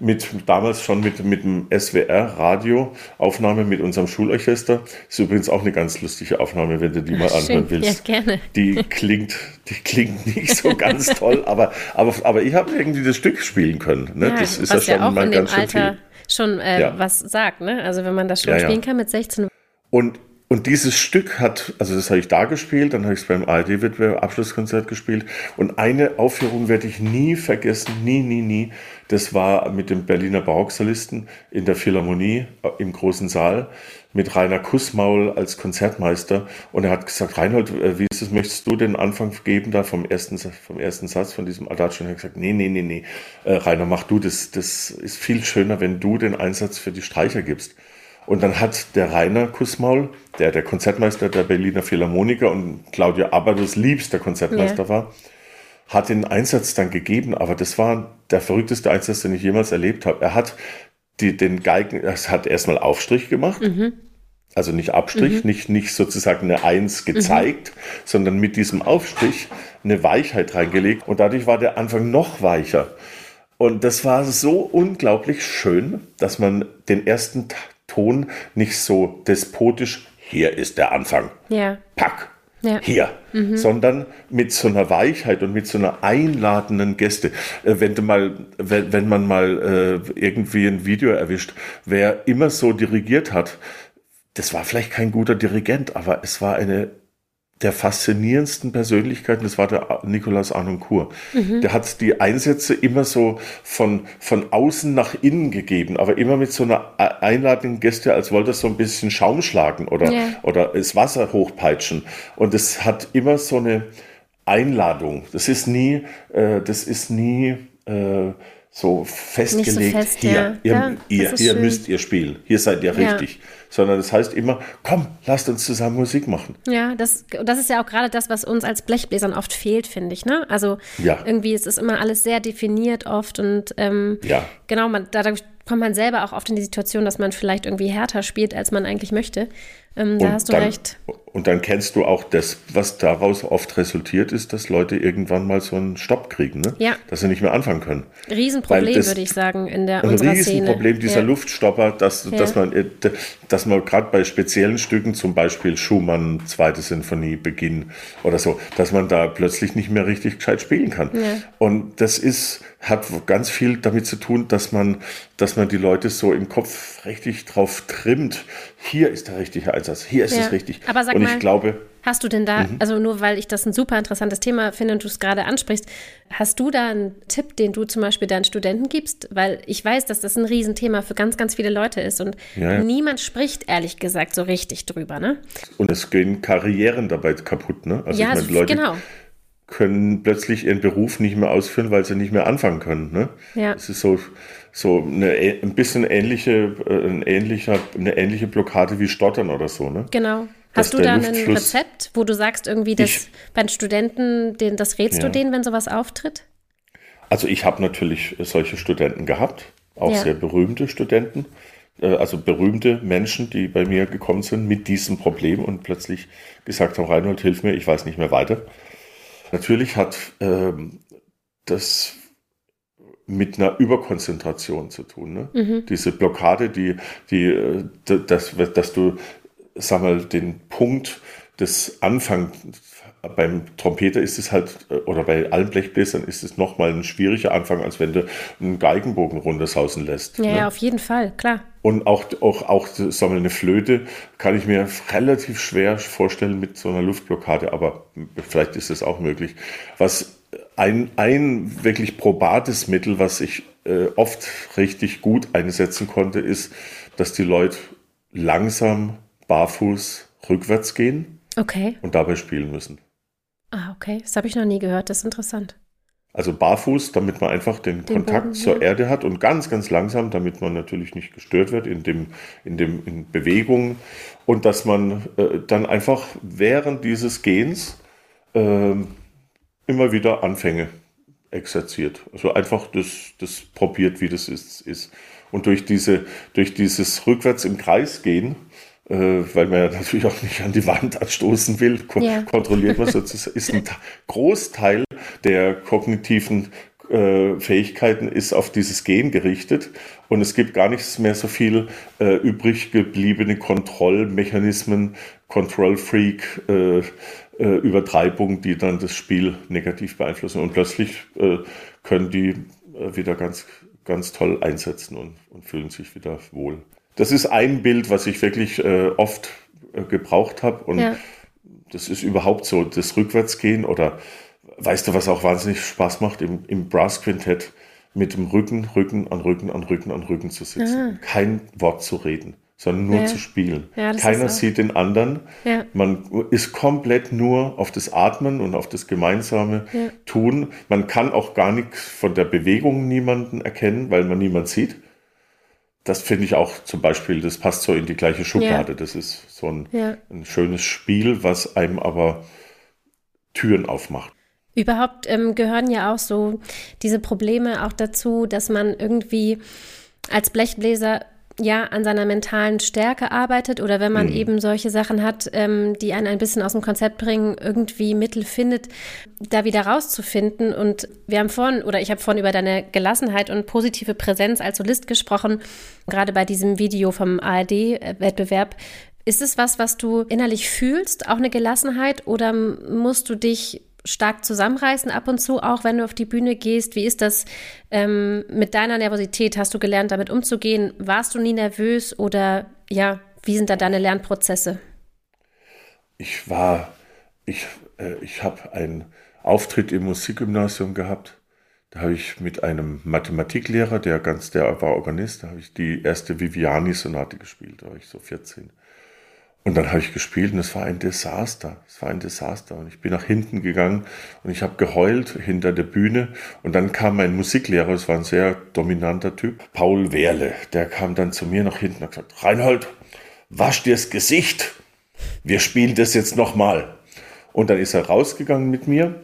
[SPEAKER 2] Mit, damals schon mit, mit dem SWR-Radio, Aufnahme mit unserem Schulorchester. Ist übrigens auch eine ganz lustige Aufnahme, wenn du die mal anhören Schön. willst.
[SPEAKER 1] Ja, gerne.
[SPEAKER 2] Die klingt, die klingt <laughs> nicht so ganz toll, aber, aber, aber ich habe irgendwie das Stück spielen können. Ne?
[SPEAKER 1] Ja,
[SPEAKER 2] das
[SPEAKER 1] ist ja schon ja mal ganz schön Alter viel. Schon äh, ja. was sagt, ne? Also wenn man das schon spielen kann mit 16,
[SPEAKER 2] und, und dieses Stück hat, also das habe ich da gespielt, dann habe ich es beim ARD-Wettbewerb Abschlusskonzert gespielt. Und eine Aufführung werde ich nie vergessen, nie, nie, nie. Das war mit dem Berliner Barocksolisten in der Philharmonie äh, im großen Saal mit Rainer Kussmaul als Konzertmeister. Und er hat gesagt, Reinhold, äh, wie ist es, möchtest du den Anfang geben da vom ersten, vom ersten Satz von diesem Adagio? Und er hat gesagt, nee, nee, nee, nee, äh, Rainer, mach du das. Das ist viel schöner, wenn du den Einsatz für die Streicher gibst. Und dann hat der Rainer Kussmaul, der der Konzertmeister der Berliner Philharmoniker und Claudia Abados liebster Konzertmeister yeah. war, hat den Einsatz dann gegeben, aber das war der verrückteste Einsatz, den ich jemals erlebt habe. Er hat die, den Geigen, es hat erstmal Aufstrich gemacht. Mhm. Also nicht Abstrich, mhm. nicht, nicht sozusagen eine Eins gezeigt, mhm. sondern mit diesem Aufstrich eine Weichheit reingelegt. Und dadurch war der Anfang noch weicher. Und das war so unglaublich schön, dass man den ersten Ton nicht so despotisch, hier ist der Anfang.
[SPEAKER 1] Ja.
[SPEAKER 2] Pack. Ja. Hier, mhm. sondern mit so einer Weichheit und mit so einer einladenden Geste. Äh, wenn du mal, wenn, wenn man mal äh, irgendwie ein Video erwischt, wer immer so dirigiert hat, das war vielleicht kein guter Dirigent, aber es war eine der faszinierendsten Persönlichkeiten, das war der Nikolaus Arnoncourt. Mhm. Der hat die Einsätze immer so von, von außen nach innen gegeben, aber immer mit so einer einladenden Gäste, als wollte er so ein bisschen Schaum schlagen oder, yeah. oder das Wasser hochpeitschen. Und es hat immer so eine Einladung. Das ist nie, äh, das ist nie äh, so festgelegt. So fest, hier, ja. ihr, ja, ihr, hier müsst ihr spielen. Hier seid ihr ja. richtig sondern das heißt immer, komm, lasst uns zusammen Musik machen.
[SPEAKER 1] Ja, das, das ist ja auch gerade das, was uns als Blechbläsern oft fehlt, finde ich. Ne? Also ja. irgendwie ist es immer alles sehr definiert oft und ähm, ja. genau, man, dadurch kommt man selber auch oft in die Situation, dass man vielleicht irgendwie härter spielt, als man eigentlich möchte. Ähm, da hast du
[SPEAKER 2] dann,
[SPEAKER 1] recht.
[SPEAKER 2] Und dann kennst du auch das, was daraus oft resultiert ist, dass Leute irgendwann mal so einen Stopp kriegen, ne?
[SPEAKER 1] ja.
[SPEAKER 2] dass sie nicht mehr anfangen können.
[SPEAKER 1] Riesenproblem, würde ich sagen, in der
[SPEAKER 2] ein Riesenproblem, Szene. dieser ja. Luftstopper, dass, ja. dass man, äh, dass man gerade bei speziellen Stücken, zum Beispiel Schumann, zweite Sinfonie, Beginn oder so, dass man da plötzlich nicht mehr richtig gescheit spielen kann. Und das ist, hat ganz viel damit zu tun, dass man, dass man die Leute so im Kopf richtig drauf trimmt. Hier ist der richtige Einsatz, hier ist es richtig.
[SPEAKER 1] Aber sag und ich mal, glaube, hast du denn da, mhm. also nur weil ich das ein super interessantes Thema finde und du es gerade ansprichst, hast du da einen Tipp, den du zum Beispiel deinen Studenten gibst? Weil ich weiß, dass das ein Riesenthema für ganz, ganz viele Leute ist und ja, ja. niemand spricht ehrlich gesagt so richtig drüber, ne?
[SPEAKER 2] Und es gehen Karrieren dabei kaputt, ne?
[SPEAKER 1] Also ja, ich meine, Leute, genau
[SPEAKER 2] können plötzlich ihren Beruf nicht mehr ausführen, weil sie nicht mehr anfangen können. Ne?
[SPEAKER 1] Ja.
[SPEAKER 2] Es ist so, so eine, ein bisschen ähnliche, äh, ein ähnlicher, eine ähnliche Blockade wie Stottern oder so. Ne?
[SPEAKER 1] Genau. Hast du da ein Rezept, wo du sagst, irgendwie, dass bei den Studenten, den, das rätst ja. du denen, wenn sowas auftritt?
[SPEAKER 2] Also ich habe natürlich solche Studenten gehabt, auch ja. sehr berühmte Studenten, äh, also berühmte Menschen, die bei mir gekommen sind mit diesem Problem und plötzlich gesagt haben, Reinhold, hilf mir, ich weiß nicht mehr weiter. Natürlich hat ähm, das mit einer Überkonzentration zu tun. Ne? Mhm. Diese Blockade, die, die, äh, das, dass du, sag mal, den Punkt des Anfangs beim Trompeter ist es halt, äh, oder bei allen Blechbläsern ist es nochmal ein schwieriger Anfang, als wenn du einen Geigenbogen runtersausen lässt.
[SPEAKER 1] Ja, ne? ja, auf jeden Fall, klar.
[SPEAKER 2] Und auch, auch, auch sagen wir, eine Flöte kann ich mir relativ schwer vorstellen mit so einer Luftblockade, aber vielleicht ist es auch möglich. Was ein, ein wirklich probates Mittel, was ich äh, oft richtig gut einsetzen konnte, ist, dass die Leute langsam barfuß rückwärts gehen
[SPEAKER 1] okay.
[SPEAKER 2] und dabei spielen müssen.
[SPEAKER 1] Ah, okay. Das habe ich noch nie gehört. Das ist interessant.
[SPEAKER 2] Also barfuß, damit man einfach den, den Kontakt Boden, zur ja. Erde hat und ganz, ganz langsam, damit man natürlich nicht gestört wird in dem, in dem, in Bewegungen und dass man äh, dann einfach während dieses Gehens äh, immer wieder Anfänge exerziert. Also einfach das, das probiert, wie das ist, ist. Und durch diese, durch dieses rückwärts im Kreis gehen, äh, weil man ja natürlich auch nicht an die Wand anstoßen will, ko ja. kontrolliert man <laughs> sozusagen, ist ein Großteil der kognitiven äh, Fähigkeiten ist auf dieses Gen gerichtet und es gibt gar nichts mehr so viel äh, übrig gebliebene Kontrollmechanismen, Control Freak, äh, äh, Übertreibung, die dann das Spiel negativ beeinflussen und plötzlich äh, können die äh, wieder ganz, ganz toll einsetzen und, und fühlen sich wieder wohl. Das ist ein Bild, was ich wirklich oft gebraucht habe und ja. das ist überhaupt so, das Rückwärtsgehen oder Weißt du, was auch wahnsinnig Spaß macht, im, im Brass-Quintett mit dem Rücken, Rücken an Rücken an Rücken an Rücken zu sitzen. Ah. Kein Wort zu reden, sondern nur ja. zu spielen. Ja, Keiner sieht den anderen. Ja. Man ist komplett nur auf das Atmen und auf das gemeinsame Tun. Man kann auch gar nichts von der Bewegung niemanden erkennen, weil man niemand sieht. Das finde ich auch zum Beispiel, das passt so in die gleiche Schublade. Das ist so ein, ein schönes Spiel, was einem aber Türen aufmacht.
[SPEAKER 1] Überhaupt ähm, gehören ja auch so diese Probleme auch dazu, dass man irgendwie als Blechbläser ja an seiner mentalen Stärke arbeitet oder wenn man mhm. eben solche Sachen hat, ähm, die einen ein bisschen aus dem Konzept bringen, irgendwie Mittel findet, da wieder rauszufinden. Und wir haben vorhin, oder ich habe vorhin über deine Gelassenheit und positive Präsenz als Solist gesprochen, gerade bei diesem Video vom ARD-Wettbewerb. Ist es was, was du innerlich fühlst, auch eine Gelassenheit, oder musst du dich stark zusammenreißen ab und zu, auch wenn du auf die Bühne gehst? Wie ist das ähm, mit deiner Nervosität? Hast du gelernt, damit umzugehen? Warst du nie nervös oder ja, wie sind da deine Lernprozesse?
[SPEAKER 2] Ich war, ich, äh, ich habe einen Auftritt im Musikgymnasium gehabt. Da habe ich mit einem Mathematiklehrer, der ganz, der war Organist, da habe ich die erste Viviani-Sonate gespielt, da war ich so 14. Und dann habe ich gespielt und es war ein Desaster. Es war ein Desaster. Und ich bin nach hinten gegangen und ich habe geheult hinter der Bühne. Und dann kam mein Musiklehrer, es war ein sehr dominanter Typ, Paul Wehrle. Der kam dann zu mir nach hinten und hat gesagt, Reinhold, wasch dir das Gesicht. Wir spielen das jetzt nochmal. Und dann ist er rausgegangen mit mir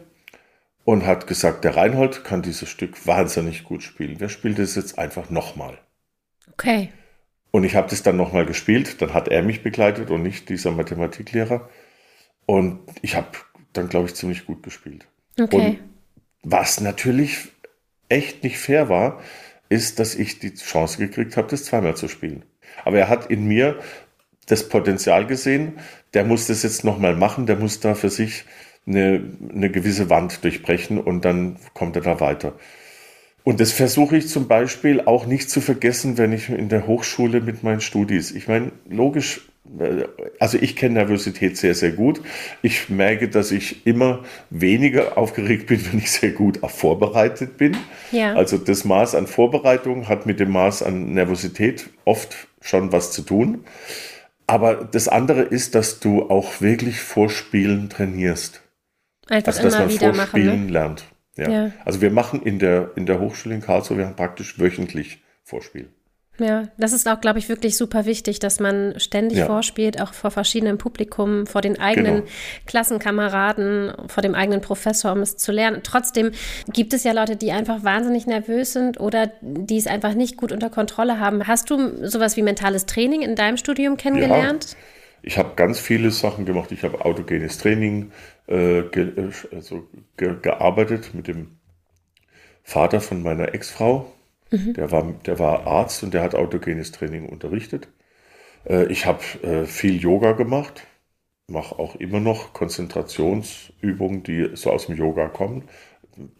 [SPEAKER 2] und hat gesagt, der Reinhold kann dieses Stück wahnsinnig gut spielen. Wir spielen das jetzt einfach nochmal.
[SPEAKER 1] Okay.
[SPEAKER 2] Und ich habe das dann nochmal gespielt. Dann hat er mich begleitet und nicht dieser Mathematiklehrer. Und ich habe dann, glaube ich, ziemlich gut gespielt.
[SPEAKER 1] Okay. Und
[SPEAKER 2] was natürlich echt nicht fair war, ist, dass ich die Chance gekriegt habe, das zweimal zu spielen. Aber er hat in mir das Potenzial gesehen, der muss das jetzt nochmal machen, der muss da für sich eine, eine gewisse Wand durchbrechen und dann kommt er da weiter. Und das versuche ich zum Beispiel auch nicht zu vergessen, wenn ich in der Hochschule mit meinen Studis. Ich meine, logisch, äh, also ich kenne Nervosität sehr, sehr gut. Ich merke, dass ich immer weniger aufgeregt bin, <laughs> wenn ich sehr gut vorbereitet bin. Ja. Also das Maß an Vorbereitung hat mit dem Maß an Nervosität oft schon was zu tun. Aber das andere ist, dass du auch wirklich Vorspielen trainierst.
[SPEAKER 1] Einfach also, dass man Vorspielen machen,
[SPEAKER 2] ne? lernt. Ja. ja. Also wir machen in der, in der Hochschule in Karlsruhe, wir haben praktisch wöchentlich Vorspiel.
[SPEAKER 1] Ja, das ist auch, glaube ich, wirklich super wichtig, dass man ständig ja. vorspielt, auch vor verschiedenen Publikum, vor den eigenen genau. Klassenkameraden, vor dem eigenen Professor, um es zu lernen. Trotzdem gibt es ja Leute, die einfach wahnsinnig nervös sind oder die es einfach nicht gut unter Kontrolle haben. Hast du sowas wie mentales Training in deinem Studium kennengelernt? Ja.
[SPEAKER 2] Ich habe ganz viele Sachen gemacht. Ich habe autogenes Training äh, ge also ge gearbeitet mit dem Vater von meiner Ex-Frau Mhm. Der, war, der war Arzt und der hat autogenes Training unterrichtet. Äh, ich habe äh, viel Yoga gemacht, mache auch immer noch Konzentrationsübungen, die so aus dem Yoga kommen,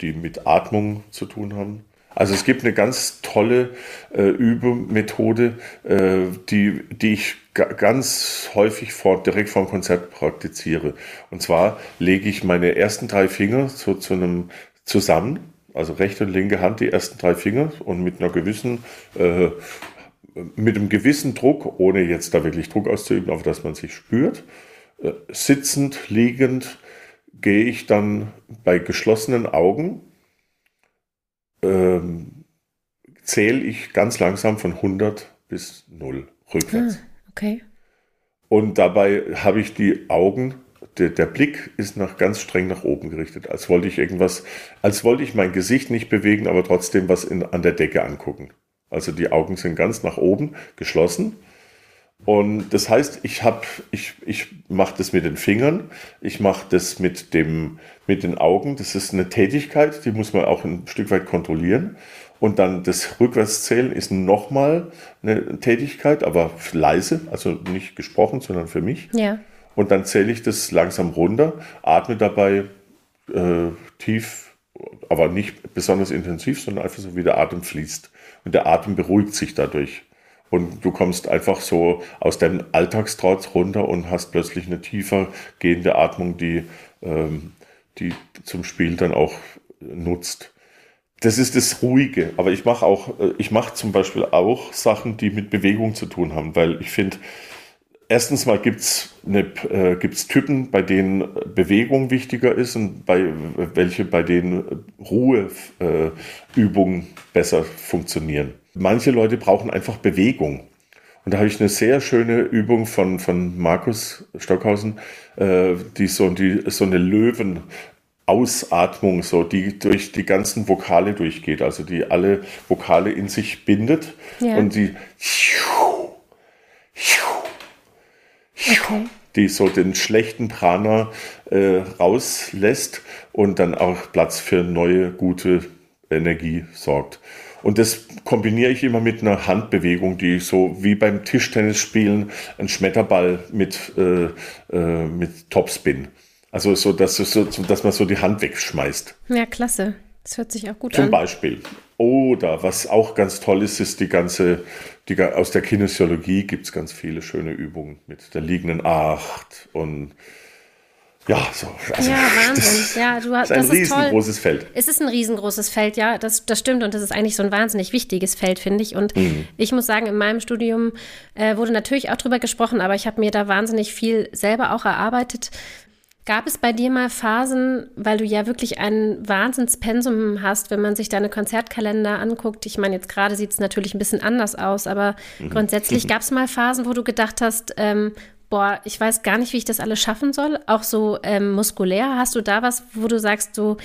[SPEAKER 2] die mit Atmung zu tun haben. Also es gibt eine ganz tolle äh, Übemethode, äh, die, die ich ganz häufig vor, direkt vor dem Konzert praktiziere. Und zwar lege ich meine ersten drei Finger so zu einem zusammen also rechte und linke Hand die ersten drei Finger und mit einer gewissen, äh, mit einem gewissen Druck, ohne jetzt da wirklich Druck auszuüben, auf dass man sich spürt, äh, sitzend, liegend, gehe ich dann bei geschlossenen Augen, ähm, zähle ich ganz langsam von 100 bis 0 rückwärts. Ah,
[SPEAKER 1] okay.
[SPEAKER 2] Und dabei habe ich die Augen der, der, Blick ist nach, ganz streng nach oben gerichtet, als wollte ich irgendwas, als wollte ich mein Gesicht nicht bewegen, aber trotzdem was in, an der Decke angucken. Also die Augen sind ganz nach oben geschlossen. Und das heißt, ich habe, ich, ich mache das mit den Fingern, ich mache das mit dem, mit den Augen. Das ist eine Tätigkeit, die muss man auch ein Stück weit kontrollieren. Und dann das Rückwärtszählen ist nochmal eine Tätigkeit, aber leise, also nicht gesprochen, sondern für mich.
[SPEAKER 1] Ja.
[SPEAKER 2] Und dann zähle ich das langsam runter, atme dabei äh, tief, aber nicht besonders intensiv, sondern einfach so, wie der Atem fließt. Und der Atem beruhigt sich dadurch. Und du kommst einfach so aus deinem Alltagstrotz runter und hast plötzlich eine tiefer gehende Atmung, die, ähm, die zum Spiel dann auch nutzt. Das ist das Ruhige. Aber ich mache auch, äh, ich mache zum Beispiel auch Sachen, die mit Bewegung zu tun haben, weil ich finde, Erstens mal gibt's eine, äh, gibt's Typen, bei denen Bewegung wichtiger ist und bei welche, bei denen Ruheübungen äh, besser funktionieren. Manche Leute brauchen einfach Bewegung. Und da habe ich eine sehr schöne Übung von, von Markus Stockhausen, äh, die so, die so eine Löwen, Ausatmung, so die durch die ganzen Vokale durchgeht, also die alle Vokale in sich bindet ja. und die okay. die so den schlechten Prana äh, rauslässt und dann auch Platz für neue, gute Energie sorgt. Und das kombiniere ich immer mit einer Handbewegung, die so wie beim Tischtennis spielen ein Schmetterball mit, äh, äh, mit Topspin. Also so dass, so, dass man so die Hand wegschmeißt.
[SPEAKER 1] Ja, klasse. Das hört sich auch gut
[SPEAKER 2] Zum
[SPEAKER 1] an.
[SPEAKER 2] Zum Beispiel. Oder was auch ganz toll ist, ist die ganze, die, aus der Kinesiologie gibt es ganz viele schöne Übungen mit der liegenden Acht und ja, so.
[SPEAKER 1] Also, ja, Wahnsinn. Das, ja, du hast,
[SPEAKER 2] das ist ein riesengroßes Feld.
[SPEAKER 1] Es ist ein riesengroßes Feld, ja, das, das stimmt. Und das ist eigentlich so ein wahnsinnig wichtiges Feld, finde ich. Und mhm. ich muss sagen, in meinem Studium äh, wurde natürlich auch drüber gesprochen, aber ich habe mir da wahnsinnig viel selber auch erarbeitet. Gab es bei dir mal Phasen, weil du ja wirklich ein Wahnsinnspensum hast, wenn man sich deine Konzertkalender anguckt? Ich meine, jetzt gerade sieht es natürlich ein bisschen anders aus, aber mhm. grundsätzlich <laughs> gab es mal Phasen, wo du gedacht hast, ähm, boah, ich weiß gar nicht, wie ich das alles schaffen soll. Auch so ähm, muskulär, hast du da was, wo du sagst, so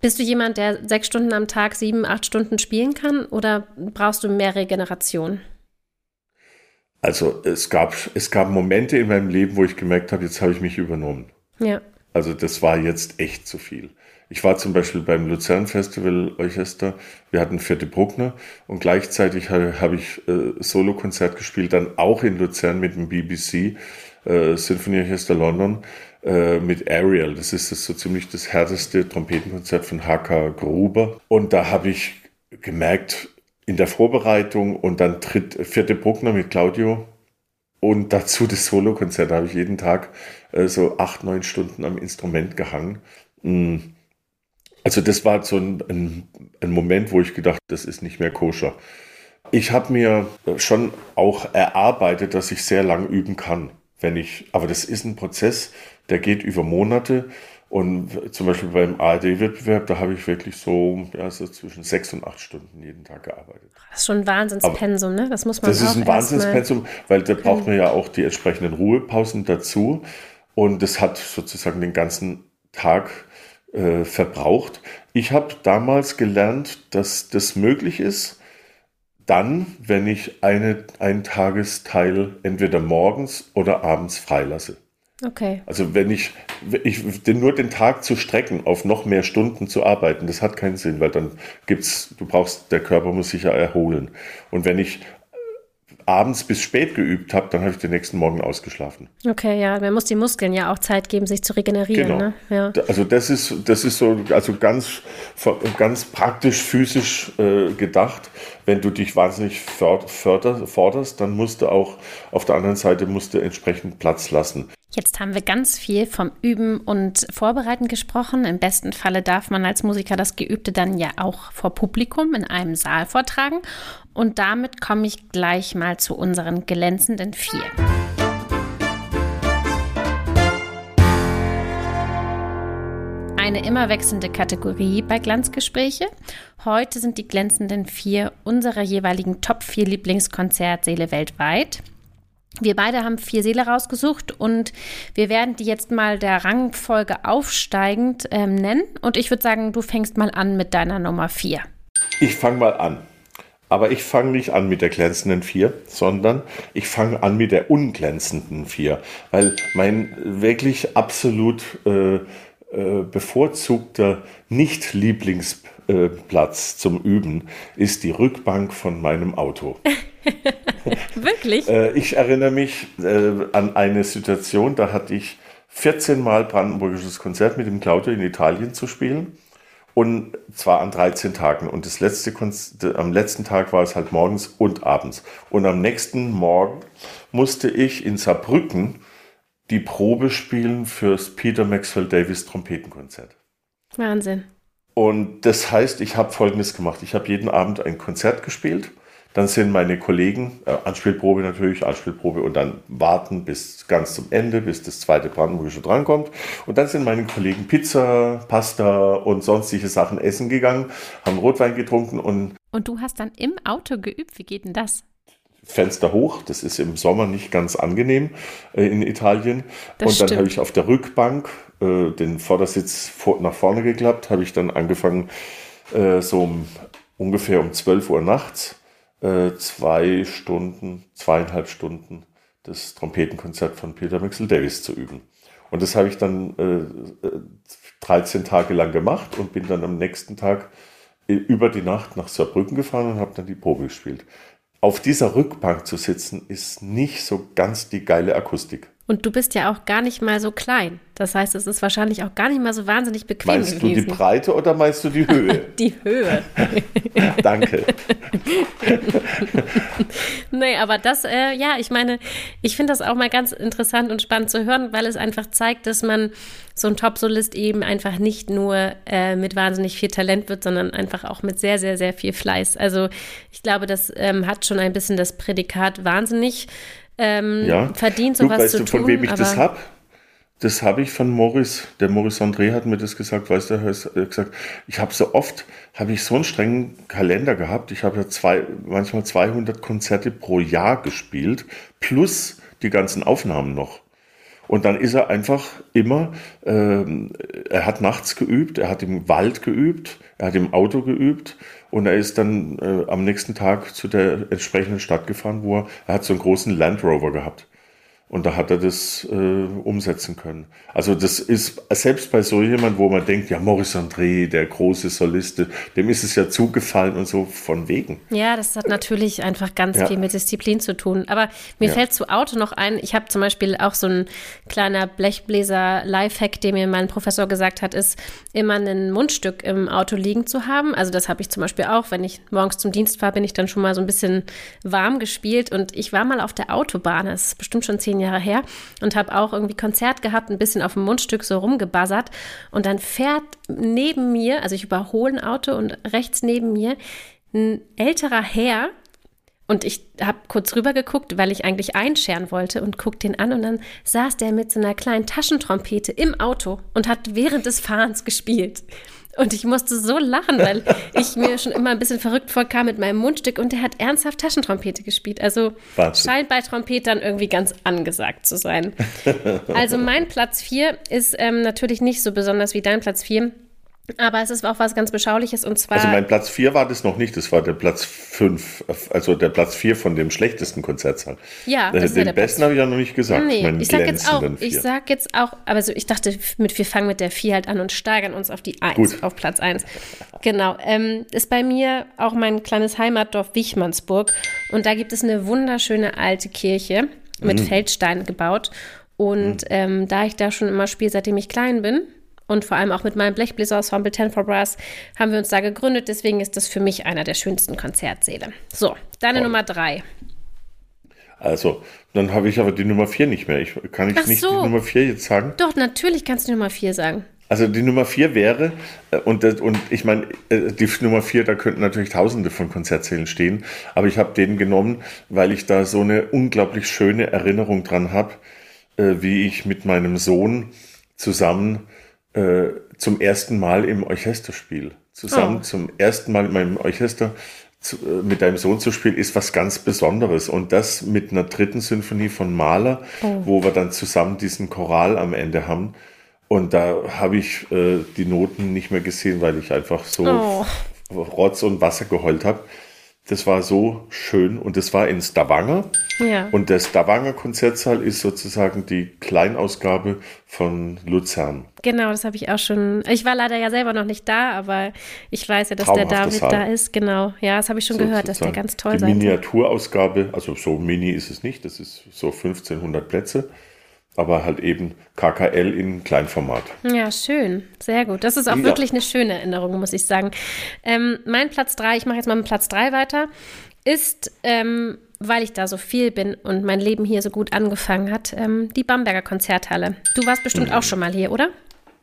[SPEAKER 1] bist du jemand, der sechs Stunden am Tag, sieben, acht Stunden spielen kann oder brauchst du mehr Regeneration?
[SPEAKER 2] Also es gab, es gab Momente in meinem Leben, wo ich gemerkt habe, jetzt habe ich mich übernommen.
[SPEAKER 1] Ja.
[SPEAKER 2] Also das war jetzt echt zu viel. Ich war zum Beispiel beim Luzern Festival Orchester. Wir hatten Vierte Bruckner und gleichzeitig habe, habe ich äh, Solokonzert gespielt, dann auch in Luzern mit dem BBC äh, Sinfonieorchester London äh, mit Ariel. Das ist das so ziemlich das härteste Trompetenkonzert von H.K. Gruber. Und da habe ich gemerkt, in der Vorbereitung und dann tritt Vierte Bruckner mit Claudio und dazu das Solokonzert. Da habe ich jeden Tag äh, so acht, neun Stunden am Instrument gehangen. Mm. Also das war so ein, ein, ein Moment, wo ich gedacht, das ist nicht mehr koscher. Ich habe mir schon auch erarbeitet, dass ich sehr lang üben kann, wenn ich, aber das ist ein Prozess, der geht über Monate Und zum Beispiel beim ARD-Wettbewerb, da habe ich wirklich so, ja, so zwischen sechs und acht Stunden jeden Tag gearbeitet.
[SPEAKER 1] Das ist schon ein Wahnsinnspensum, ne? Das muss man
[SPEAKER 2] Das ist ein Wahnsinnspensum, weil da braucht man ja auch die entsprechenden Ruhepausen dazu. Und das hat sozusagen den ganzen Tag äh, verbraucht. Ich habe damals gelernt, dass das möglich ist, dann, wenn ich eine, einen Tagesteil entweder morgens oder abends freilasse.
[SPEAKER 1] Okay.
[SPEAKER 2] Also wenn ich, ich den, nur den Tag zu strecken, auf noch mehr Stunden zu arbeiten, das hat keinen Sinn, weil dann gibt's, du brauchst, der Körper muss sich ja erholen. Und wenn ich abends bis spät geübt habe, dann habe ich den nächsten Morgen ausgeschlafen.
[SPEAKER 1] Okay, ja, man muss den Muskeln ja auch Zeit geben, sich zu regenerieren.
[SPEAKER 2] Genau.
[SPEAKER 1] Ne? Ja.
[SPEAKER 2] Also das ist, das ist so, also ganz, ganz praktisch physisch äh, gedacht. Wenn du dich wahnsinnig förder, forderst, dann musst du auch auf der anderen Seite musst du entsprechend Platz lassen.
[SPEAKER 1] Jetzt haben wir ganz viel vom Üben und Vorbereiten gesprochen. Im besten Falle darf man als Musiker das Geübte dann ja auch vor Publikum in einem Saal vortragen. Und damit komme ich gleich mal zu unseren glänzenden vier. Eine immer wechselnde Kategorie bei Glanzgespräche. Heute sind die glänzenden vier unserer jeweiligen Top 4 Lieblingskonzertsäle weltweit. Wir beide haben vier Seele rausgesucht und wir werden die jetzt mal der Rangfolge aufsteigend ähm, nennen. Und ich würde sagen, du fängst mal an mit deiner Nummer vier.
[SPEAKER 2] Ich fange mal an. Aber ich fange nicht an mit der glänzenden vier, sondern ich fange an mit der unglänzenden vier. Weil mein wirklich absolut äh, äh, bevorzugter Nicht-Lieblingsplatz zum Üben ist die Rückbank von meinem Auto. <laughs>
[SPEAKER 1] Wirklich?
[SPEAKER 2] Äh, ich erinnere mich äh, an eine Situation, da hatte ich 14 Mal brandenburgisches Konzert mit dem Claudio in Italien zu spielen. Und zwar an 13 Tagen. Und das letzte Konzert, am letzten Tag war es halt morgens und abends. Und am nächsten Morgen musste ich in Saarbrücken die Probe spielen fürs Peter Maxwell Davis Trompetenkonzert.
[SPEAKER 1] Wahnsinn.
[SPEAKER 2] Und das heißt, ich habe Folgendes gemacht. Ich habe jeden Abend ein Konzert gespielt dann sind meine Kollegen, äh, Anspielprobe natürlich, Anspielprobe und dann warten bis ganz zum Ende, bis das zweite Brandenburgische drankommt. Und dann sind meine Kollegen Pizza, Pasta und sonstige Sachen essen gegangen, haben Rotwein getrunken und.
[SPEAKER 1] Und du hast dann im Auto geübt. Wie geht denn das?
[SPEAKER 2] Fenster hoch, das ist im Sommer nicht ganz angenehm äh, in Italien. Das und dann habe ich auf der Rückbank äh, den Vordersitz vor, nach vorne geklappt, habe ich dann angefangen, äh, so um, ungefähr um 12 Uhr nachts äh, zwei Stunden, zweieinhalb Stunden das Trompetenkonzert von Peter Maxwell Davis zu üben. Und das habe ich dann äh, 13 Tage lang gemacht und bin dann am nächsten Tag äh, über die Nacht nach Saarbrücken gefahren und habe dann die Probe gespielt. Auf dieser Rückbank zu sitzen, ist nicht so ganz die geile Akustik.
[SPEAKER 1] Und du bist ja auch gar nicht mal so klein. Das heißt, es ist wahrscheinlich auch gar nicht mal so wahnsinnig bequem
[SPEAKER 2] meinst gewesen. Du die Breite oder meinst du die Höhe? <laughs>
[SPEAKER 1] die Höhe. <laughs>
[SPEAKER 2] Danke. <laughs>
[SPEAKER 1] nee, aber das, äh, ja, ich meine, ich finde das auch mal ganz interessant und spannend zu hören, weil es einfach zeigt, dass man so ein Top-Solist eben einfach nicht nur äh, mit wahnsinnig viel Talent wird, sondern einfach auch mit sehr, sehr, sehr viel Fleiß. Also ich glaube, das ähm, hat schon ein bisschen das Prädikat wahnsinnig ähm, ja. verdient, sowas
[SPEAKER 2] Luke, weißt
[SPEAKER 1] zu
[SPEAKER 2] du,
[SPEAKER 1] tun.
[SPEAKER 2] Von wem ich das habe? Das habe ich von Maurice. Der Maurice André hat mir das gesagt, weißt du, er hat gesagt, ich habe so oft, habe ich so einen strengen Kalender gehabt. Ich habe ja zwei, manchmal 200 Konzerte pro Jahr gespielt, plus die ganzen Aufnahmen noch. Und dann ist er einfach immer, ähm, er hat nachts geübt, er hat im Wald geübt, er hat im Auto geübt und er ist dann äh, am nächsten Tag zu der entsprechenden Stadt gefahren, wo er, er hat so einen großen Land Rover gehabt. Und da hat er das äh, umsetzen können. Also das ist selbst bei so jemand, wo man denkt, ja, Maurice André, der große Soliste, dem ist es ja zugefallen und so von wegen.
[SPEAKER 1] Ja, das hat natürlich einfach ganz ja. viel mit Disziplin zu tun. Aber mir ja. fällt zu Auto noch ein, ich habe zum Beispiel auch so ein kleiner Blechbläser-Lifehack, den mir mein Professor gesagt hat, ist, immer ein Mundstück im Auto liegen zu haben. Also das habe ich zum Beispiel auch, wenn ich morgens zum Dienst fahre, bin ich dann schon mal so ein bisschen warm gespielt. Und ich war mal auf der Autobahn, das ist bestimmt schon zehn zehn Jahre her und habe auch irgendwie Konzert gehabt, ein bisschen auf dem Mundstück so rumgebuzzert und dann fährt neben mir, also ich überhole ein Auto und rechts neben mir ein älterer Herr Und ich habe kurz rüber geguckt, weil ich eigentlich einscheren wollte und guck den an und dann saß der mit so einer kleinen Taschentrompete im Auto und hat während des Fahrens gespielt. Und ich musste so lachen, weil <laughs> ich mir schon immer ein bisschen verrückt vorkam mit meinem Mundstück und der hat ernsthaft Taschentrompete gespielt. Also Wahnsinn. scheint bei Trompetern irgendwie ganz angesagt zu sein. <laughs> Also mein Platz 4 ist ähm, natürlich nicht so besonders wie dein Platz 4. Aber es ist auch was ganz Beschauliches und zwar.
[SPEAKER 2] Also mein Platz 4 war das noch nicht, das war der Platz 5, also der Platz 4 von dem schlechtesten Konzertsaal.
[SPEAKER 1] Ja,
[SPEAKER 2] das
[SPEAKER 1] Den
[SPEAKER 2] ja besten habe ich ja noch nicht gesagt.
[SPEAKER 1] Nee, ich sag jetzt auch, ich sag jetzt auch, aber so, ich dachte, mit, wir fangen mit der 4 halt an und steigern uns auf die 1, Gut. auf Platz 1. Genau. Ähm, ist bei mir auch mein kleines Heimatdorf Wichmannsburg und da gibt es eine wunderschöne alte Kirche mit mhm. Feldsteinen gebaut. Und mhm. ähm, da ich da schon immer spiele, seitdem ich klein bin, und vor allem auch mit meinem Blechbläser-Ensemble Ten for Brass haben wir uns da gegründet. Deswegen ist das für mich einer der schönsten Konzertsäle. So, deine oh. Nummer drei.
[SPEAKER 2] Also, dann habe ich aber die Nummer vier nicht mehr. Ich, kann ich Ach nicht so. die Nummer vier jetzt sagen?
[SPEAKER 1] Doch, natürlich kannst du Nummer vier sagen.
[SPEAKER 2] Also die Nummer vier wäre, äh, und, und ich meine, äh, die Nummer vier, da könnten natürlich tausende von Konzertsälen stehen, aber ich habe den genommen, weil ich da so eine unglaublich schöne Erinnerung dran habe, äh, wie ich mit meinem Sohn zusammen äh, zum ersten Mal im Orchesterspiel. Zusammen oh. zum ersten Mal in meinem Orchester zu, äh, mit deinem Sohn zu spielen, ist was ganz Besonderes. Und das mit einer dritten Symphonie von Mahler, oh. wo wir dann zusammen diesen Choral am Ende haben. Und da habe ich äh, die Noten nicht mehr gesehen, weil ich einfach so oh. Rotz und Wasser geheult habe. Das war so schön und das war in Stavanger. Ja. Und der Stavanger Konzertsaal ist sozusagen die Kleinausgabe von Luzern.
[SPEAKER 1] Genau, das habe ich auch schon. Ich war leider ja selber noch nicht da, aber ich weiß ja, dass der David Saal. da ist. Genau, ja, das habe ich schon so, gehört, dass der ganz toll
[SPEAKER 2] sein Die Miniaturausgabe, also so mini ist es nicht, das ist so 1500 Plätze aber halt eben KKL in Kleinformat.
[SPEAKER 1] Ja, schön. Sehr gut. Das ist auch ja. wirklich eine schöne Erinnerung, muss ich sagen. Ähm, mein Platz 3, ich mache jetzt mal mit Platz 3 weiter, ist, ähm, weil ich da so viel bin und mein Leben hier so gut angefangen hat, ähm, die Bamberger Konzerthalle. Du warst bestimmt mhm. auch schon mal hier, oder?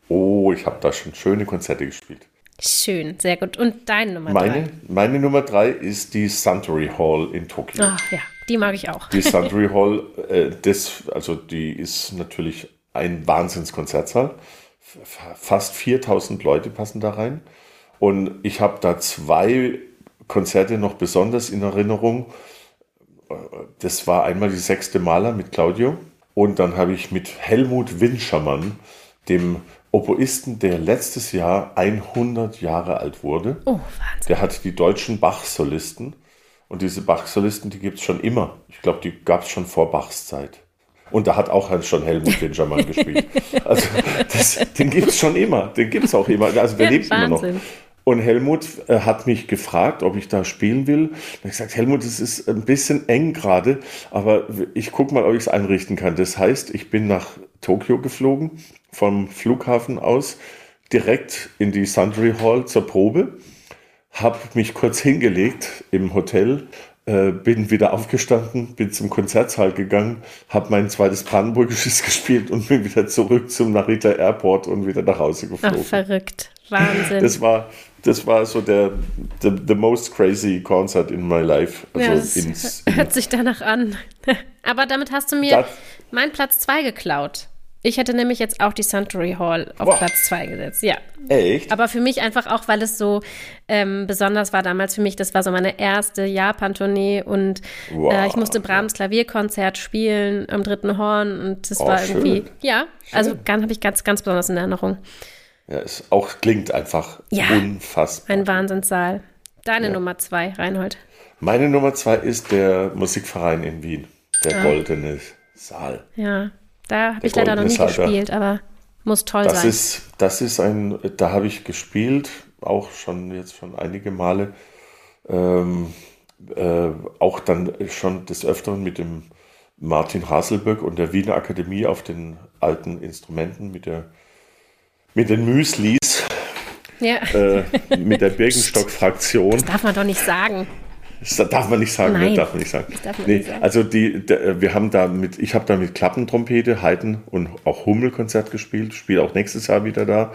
[SPEAKER 2] Oh, ich habe da schon schöne Konzerte gespielt.
[SPEAKER 1] Schön, sehr gut. Und deine Nummer
[SPEAKER 2] meine, drei? Meine Nummer drei ist die Suntory Hall in Tokio.
[SPEAKER 1] Ach ja, die mag ich auch.
[SPEAKER 2] Die <laughs> Suntory Hall, äh, das, also die ist natürlich ein Wahnsinnskonzertsaal. Fast 4000 Leute passen da rein. Und ich habe da zwei Konzerte noch besonders in Erinnerung. Das war einmal die sechste Maler mit Claudio. Und dann habe ich mit Helmut Winschermann, dem Oboisten, der letztes Jahr 100 Jahre alt wurde. Oh, Wahnsinn. Der hat die deutschen Bach-Solisten. Und diese Bach-Solisten, die gibt es schon immer. Ich glaube, die gab es schon vor Bachs Zeit. Und da hat auch schon Helmut Wintermann <laughs> gespielt. Also das, den gibt es schon immer. Den gibt es auch immer. Also der ja, lebt Wahnsinn. immer noch. Und Helmut äh, hat mich gefragt, ob ich da spielen will. Habe ich gesagt, Helmut, es ist ein bisschen eng gerade, aber ich gucke mal, ob ich es einrichten kann. Das heißt, ich bin nach Tokio geflogen, vom Flughafen aus, direkt in die Sundry Hall zur Probe habe mich kurz hingelegt im Hotel, äh, bin wieder aufgestanden, bin zum Konzertsaal gegangen, habe mein zweites Brandenburgisches <laughs> gespielt und bin wieder zurück zum Narita Airport und wieder nach Hause geflogen.
[SPEAKER 1] Ach, verrückt. Wahnsinn.
[SPEAKER 2] Das war, das war so der the, the most crazy concert in my life.
[SPEAKER 1] Also ja, das ins, hört sich danach an. <laughs> Aber damit hast du mir meinen Platz 2 geklaut. Ich hätte nämlich jetzt auch die Suntory Hall auf wow. Platz 2 gesetzt, ja.
[SPEAKER 2] Echt?
[SPEAKER 1] Aber für mich einfach auch, weil es so ähm, besonders war damals für mich. Das war so meine erste Japan-Tournee und wow, äh, ich musste Brahms Klavierkonzert spielen am dritten Horn und das oh, war irgendwie, schön. ja, schön. also habe ich ganz, ganz besonders in Erinnerung.
[SPEAKER 2] Ja, es auch klingt einfach ja, unfassbar.
[SPEAKER 1] Ein Wahnsinnssaal. Deine ja. Nummer zwei, Reinhold.
[SPEAKER 2] Meine Nummer zwei ist der Musikverein in Wien, der ah. Goldene Saal.
[SPEAKER 1] Ja. Da habe ich leider noch nie gespielt, aber muss toll
[SPEAKER 2] das
[SPEAKER 1] sein.
[SPEAKER 2] Ist, das ist ein, da habe ich gespielt, auch schon jetzt schon einige Male. Ähm, äh, auch dann schon des Öfteren mit dem Martin Haselböck und der Wiener Akademie auf den alten Instrumenten mit der mit den Müslis. Ja. Äh, mit der <laughs> Birkenstock-Fraktion. Das
[SPEAKER 1] darf man doch nicht sagen.
[SPEAKER 2] Das darf man nicht sagen, ne? Nein, ne? darf man nicht sagen. Man nee, nicht sagen. Also die, der, wir haben da mit, ich habe da mit Klappentrompete, Haydn und auch Hummelkonzert gespielt, spiele auch nächstes Jahr wieder da.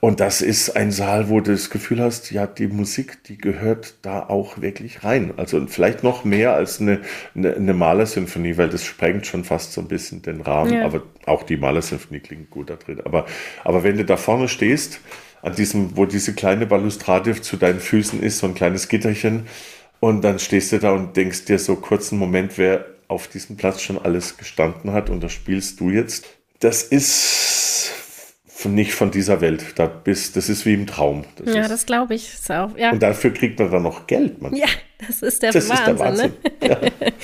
[SPEAKER 2] Und das ist ein Saal, wo du das Gefühl hast, ja, die Musik, die gehört da auch wirklich rein. Also vielleicht noch mehr als eine, eine, eine Malersymphonie, weil das sprengt schon fast so ein bisschen den Rahmen. Ja. Aber auch die Malersymphonie klingt gut da drin. Aber, aber wenn du da vorne stehst, an diesem, wo diese kleine Balustrade zu deinen Füßen ist, so ein kleines Gitterchen, und dann stehst du da und denkst dir so kurzen Moment, wer auf diesem Platz schon alles gestanden hat und das spielst du jetzt. Das ist nicht von dieser Welt. Da bist, das ist wie im Traum.
[SPEAKER 1] Das ja, ist, das glaube ich. Auch, ja.
[SPEAKER 2] Und dafür kriegt man dann noch Geld. Man.
[SPEAKER 1] Ja, das ist der das Wahnsinn. Ist der Wahnsinn. Ne? Ja. <laughs>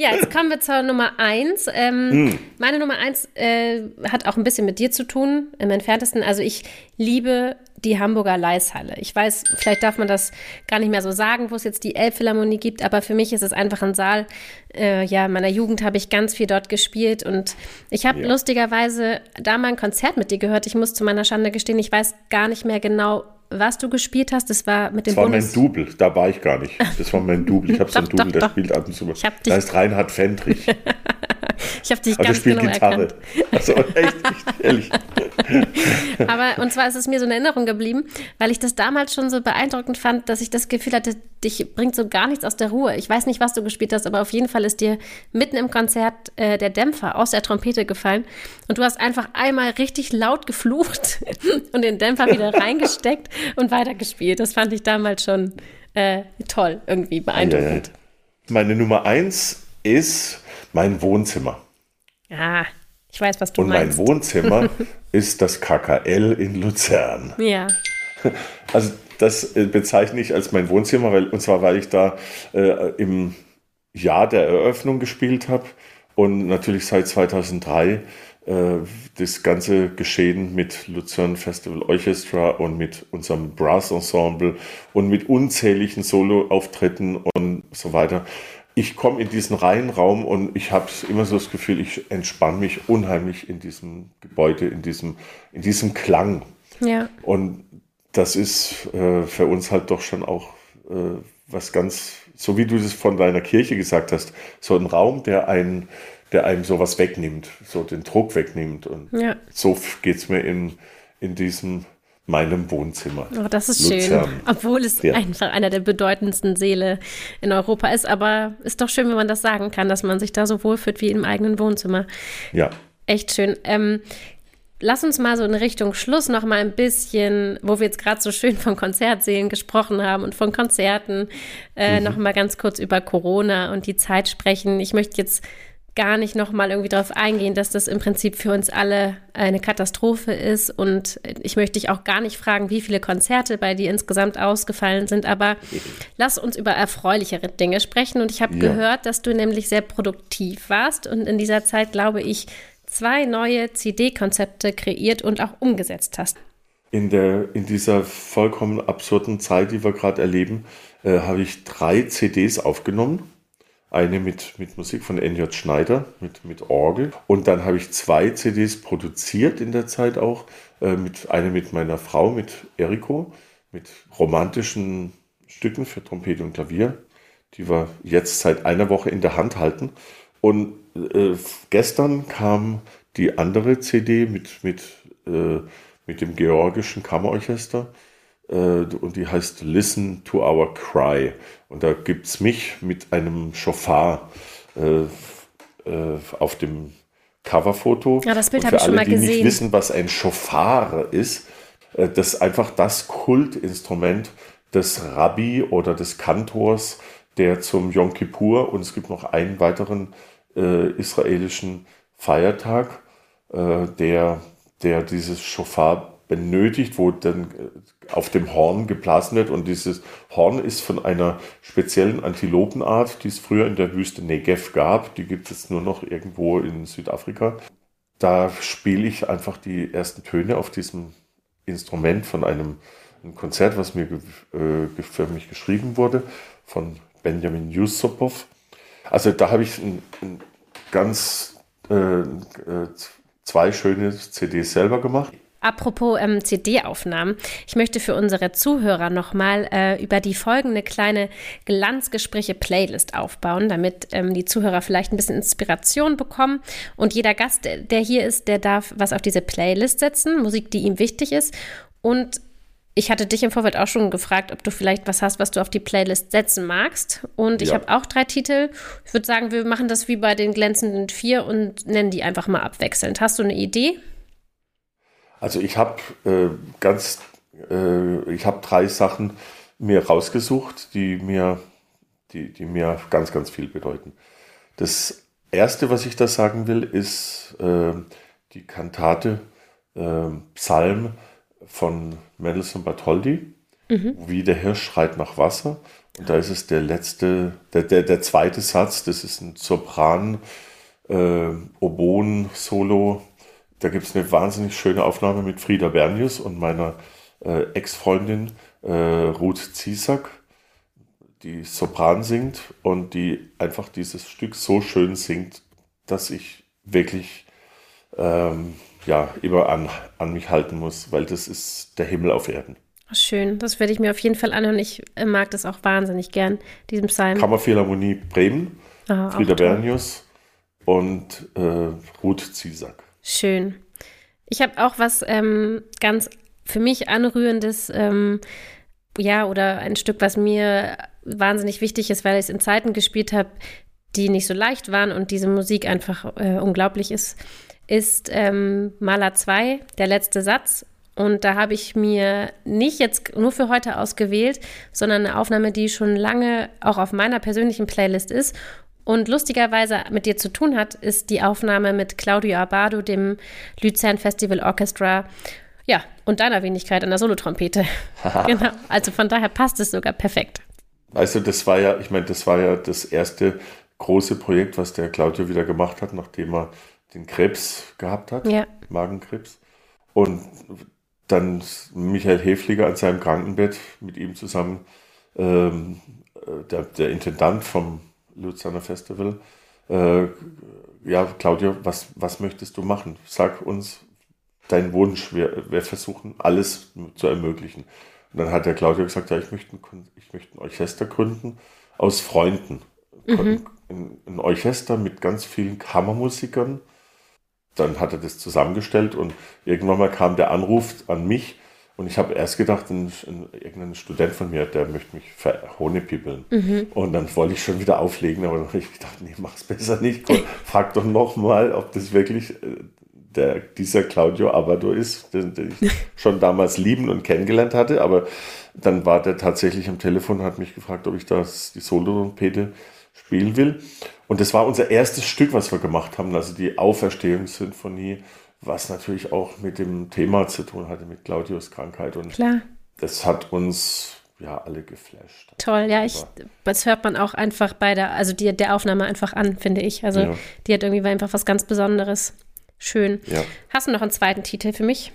[SPEAKER 1] Ja, jetzt kommen wir zur Nummer eins. Ähm, mm. Meine Nummer eins äh, hat auch ein bisschen mit dir zu tun, im entferntesten. Also ich liebe die Hamburger Leishalle. Ich weiß, vielleicht darf man das gar nicht mehr so sagen, wo es jetzt die Elbphilharmonie gibt, aber für mich ist es einfach ein Saal. Äh, ja, in meiner Jugend habe ich ganz viel dort gespielt und ich habe ja. lustigerweise da mal ein Konzert mit dir gehört. Ich muss zu meiner Schande gestehen, ich weiß gar nicht mehr genau, was du gespielt hast. Das war mit dem
[SPEAKER 2] Das war Bundes mein Double, da war ich gar nicht. Das war mein Double. Ich habe so ein Double, der spielt ab und zu. Da heißt Reinhard Fendrich. <laughs>
[SPEAKER 1] ich habe dich Aber ganz genau Gitarre. erkannt.
[SPEAKER 2] Also echt, echt ehrlich. <laughs>
[SPEAKER 1] Aber und zwar ist es mir so in Erinnerung geblieben, weil ich das damals schon so beeindruckend fand, dass ich das Gefühl hatte, dich bringt so gar nichts aus der Ruhe. Ich weiß nicht, was du gespielt hast, aber auf jeden Fall ist dir mitten im Konzert äh, der Dämpfer aus der Trompete gefallen und du hast einfach einmal richtig laut geflucht <laughs> und den Dämpfer wieder reingesteckt und weitergespielt. Das fand ich damals schon äh, toll, irgendwie beeindruckend.
[SPEAKER 2] Meine Nummer eins ist mein Wohnzimmer.
[SPEAKER 1] Ja, ich weiß, was du
[SPEAKER 2] und
[SPEAKER 1] meinst.
[SPEAKER 2] Und mein Wohnzimmer <laughs> ist das KKL in Luzern.
[SPEAKER 1] Ja.
[SPEAKER 2] Also das äh, bezeichne ich als mein Wohnzimmer, weil, und zwar weil ich da äh, im Jahr der Eröffnung gespielt habe und natürlich seit 2003 äh, das ganze Geschehen mit Luzern Festival Orchestra und mit unserem Brass Ensemble und mit unzähligen Solo-Auftritten und so weiter ich komme in diesen Reihenraum und ich habe immer so das Gefühl, ich entspanne mich unheimlich in diesem Gebäude, in diesem, in diesem Klang.
[SPEAKER 1] Ja.
[SPEAKER 2] Und das ist äh, für uns halt doch schon auch äh, was ganz, so wie du das von deiner Kirche gesagt hast, so ein Raum, der einen, der einem sowas wegnimmt, so den Druck wegnimmt. Und ja. so geht es mir in, in diesem meinem Wohnzimmer.
[SPEAKER 1] Oh, das ist Luzern. schön. Obwohl es ja. einfach einer der bedeutendsten Seele in Europa ist. Aber ist doch schön, wenn man das sagen kann, dass man sich da so wohlfühlt wie im eigenen Wohnzimmer.
[SPEAKER 2] Ja.
[SPEAKER 1] Echt schön. Ähm, lass uns mal so in Richtung Schluss noch mal ein bisschen, wo wir jetzt gerade so schön von Konzertsälen gesprochen haben und von Konzerten, äh, mhm. noch mal ganz kurz über Corona und die Zeit sprechen. Ich möchte jetzt gar nicht nochmal irgendwie darauf eingehen, dass das im Prinzip für uns alle eine Katastrophe ist. Und ich möchte dich auch gar nicht fragen, wie viele Konzerte bei dir insgesamt ausgefallen sind. Aber lass uns über erfreulichere Dinge sprechen. Und ich habe ja. gehört, dass du nämlich sehr produktiv warst und in dieser Zeit, glaube ich, zwei neue CD-Konzepte kreiert und auch umgesetzt hast.
[SPEAKER 2] In, der, in dieser vollkommen absurden Zeit, die wir gerade erleben, äh, habe ich drei CDs aufgenommen eine mit, mit Musik von N.J. Schneider, mit, mit Orgel. Und dann habe ich zwei CDs produziert in der Zeit auch. Äh, mit, eine mit meiner Frau, mit Eriko, mit romantischen Stücken für Trompete und Klavier, die wir jetzt seit einer Woche in der Hand halten. Und äh, gestern kam die andere CD mit, mit, äh, mit dem georgischen Kammerorchester und die heißt Listen to Our Cry. Und da gibt es mich mit einem Schofar äh, äh, auf dem Coverfoto.
[SPEAKER 1] Ja, das Bild habe ich schon
[SPEAKER 2] mal
[SPEAKER 1] gesehen.
[SPEAKER 2] die nicht wissen, was ein Schofar ist, äh, das ist einfach das Kultinstrument des Rabbi oder des Kantors, der zum Yom Kippur und es gibt noch einen weiteren äh, israelischen Feiertag, äh, der, der dieses Schofar benötigt, wo dann äh, auf dem Horn geblasen wird. Und dieses Horn ist von einer speziellen Antilopenart, die es früher in der Wüste Negev gab. Die gibt es nur noch irgendwo in Südafrika. Da spiele ich einfach die ersten Töne auf diesem Instrument von einem, einem Konzert, was mir äh, für mich geschrieben wurde, von Benjamin Yusupov. Also da habe ich ein, ein ganz äh, äh zwei schöne CDs selber gemacht.
[SPEAKER 1] Apropos ähm, CD-Aufnahmen, ich möchte für unsere Zuhörer nochmal äh, über die folgende kleine Glanzgespräche-Playlist aufbauen, damit ähm, die Zuhörer vielleicht ein bisschen Inspiration bekommen. Und jeder Gast, der hier ist, der darf was auf diese Playlist setzen, Musik, die ihm wichtig ist. Und ich hatte dich im Vorfeld auch schon gefragt, ob du vielleicht was hast, was du auf die Playlist setzen magst. Und ich
[SPEAKER 2] Ja.
[SPEAKER 1] habe auch drei Titel. Ich würde sagen, wir machen das wie bei den glänzenden vier und nennen die einfach mal abwechselnd. Hast du eine Idee?
[SPEAKER 2] Also ich habe äh, ganz, äh, ich habe drei Sachen mir rausgesucht, die mir, die, die mir ganz, ganz viel bedeuten. Das erste, was ich da sagen will, ist äh, die Kantate äh, Psalm von Mendelssohn Bartholdy, wie der Hirsch schreit nach Wasser. Und da ist es der letzte, der, der, der zweite Satz, das ist ein Sopran, äh, Oboen-Solo. Da gibt es eine wahnsinnig schöne Aufnahme mit Frieda Bernius und meiner äh, Ex-Freundin äh, Ruth Ziesack, die Sopran singt und die einfach dieses Stück so schön singt, dass ich wirklich ähm, ja, immer an, an mich halten muss, weil das ist der Himmel auf Erden.
[SPEAKER 1] Schön, das werde ich mir auf jeden Fall anhören. Ich äh, mag das auch wahnsinnig gern, diesen Psalm.
[SPEAKER 2] Kammerphilharmonie Bremen,
[SPEAKER 1] Ah, auch
[SPEAKER 2] Frieda. Bernius und äh, Ruth Ziesack.
[SPEAKER 1] Schön. Ich habe auch was ähm, ganz für mich anrührendes, ähm, ja, oder ein Stück, was mir wahnsinnig wichtig ist, weil ich es in Zeiten gespielt habe, die nicht so leicht waren und diese Musik einfach äh, unglaublich ist, ist ähm, Maler 2, der letzte Satz. Und da habe ich mir nicht jetzt nur für heute ausgewählt, sondern eine Aufnahme, die schon lange auch auf meiner persönlichen Playlist ist und lustigerweise mit dir zu tun hat, ist die Aufnahme mit Claudio Abado, dem Luzern Festival Orchestra. Ja, und deiner Wenigkeit an der Solotrompete. <laughs> genau. Also von daher passt es sogar perfekt.
[SPEAKER 2] Also das war ja, ich meine, das war ja das erste große Projekt, was der Claudio wieder gemacht hat, nachdem er den Krebs gehabt hat,
[SPEAKER 1] Ja.
[SPEAKER 2] Magenkrebs. Und dann Michael Häfliger an seinem Krankenbett mit ihm zusammen, ähm, äh, der, der Intendant vom Luzerner Festival. Äh, ja, Claudio, was, was möchtest du machen? Sag uns deinen Wunsch. Wir, wir versuchen alles zu ermöglichen. Und dann hat der Claudio gesagt, ja, ich möchte ein, ich möchte ein Orchester gründen aus Freunden. Ein, ein Orchester mit ganz vielen Kammermusikern. Dann hat er das zusammengestellt und irgendwann mal kam der Anruf an mich und ich habe erst gedacht, ein, ein, irgendein Student von mir, der möchte mich verhohnepippeln. Und dann wollte ich schon wieder auflegen, aber dann habe ich gedacht, nee, mach's besser nicht. Komm, <laughs> Frag doch noch mal, ob das wirklich äh, der, dieser Claudio Abado ist, den, den ich <laughs> schon damals lieben und kennengelernt hatte. Aber dann war der tatsächlich am Telefon und hat mich gefragt, ob ich das, die Solo-Trompete spielen will. Und das war unser erstes Stück, was wir gemacht haben, also die Auferstehungssinfonie, was natürlich auch mit dem Thema zu tun hatte, mit Claudius Krankheit. Und
[SPEAKER 1] Klar.
[SPEAKER 2] das hat uns ja alle geflasht.
[SPEAKER 1] Toll, ja, ich, das hört man auch einfach bei der, also die, der Aufnahme einfach an, finde ich. Also
[SPEAKER 2] Ja.
[SPEAKER 1] die hat irgendwie einfach was ganz Besonderes. Schön.
[SPEAKER 2] Ja.
[SPEAKER 1] Hast du noch einen zweiten Titel für mich?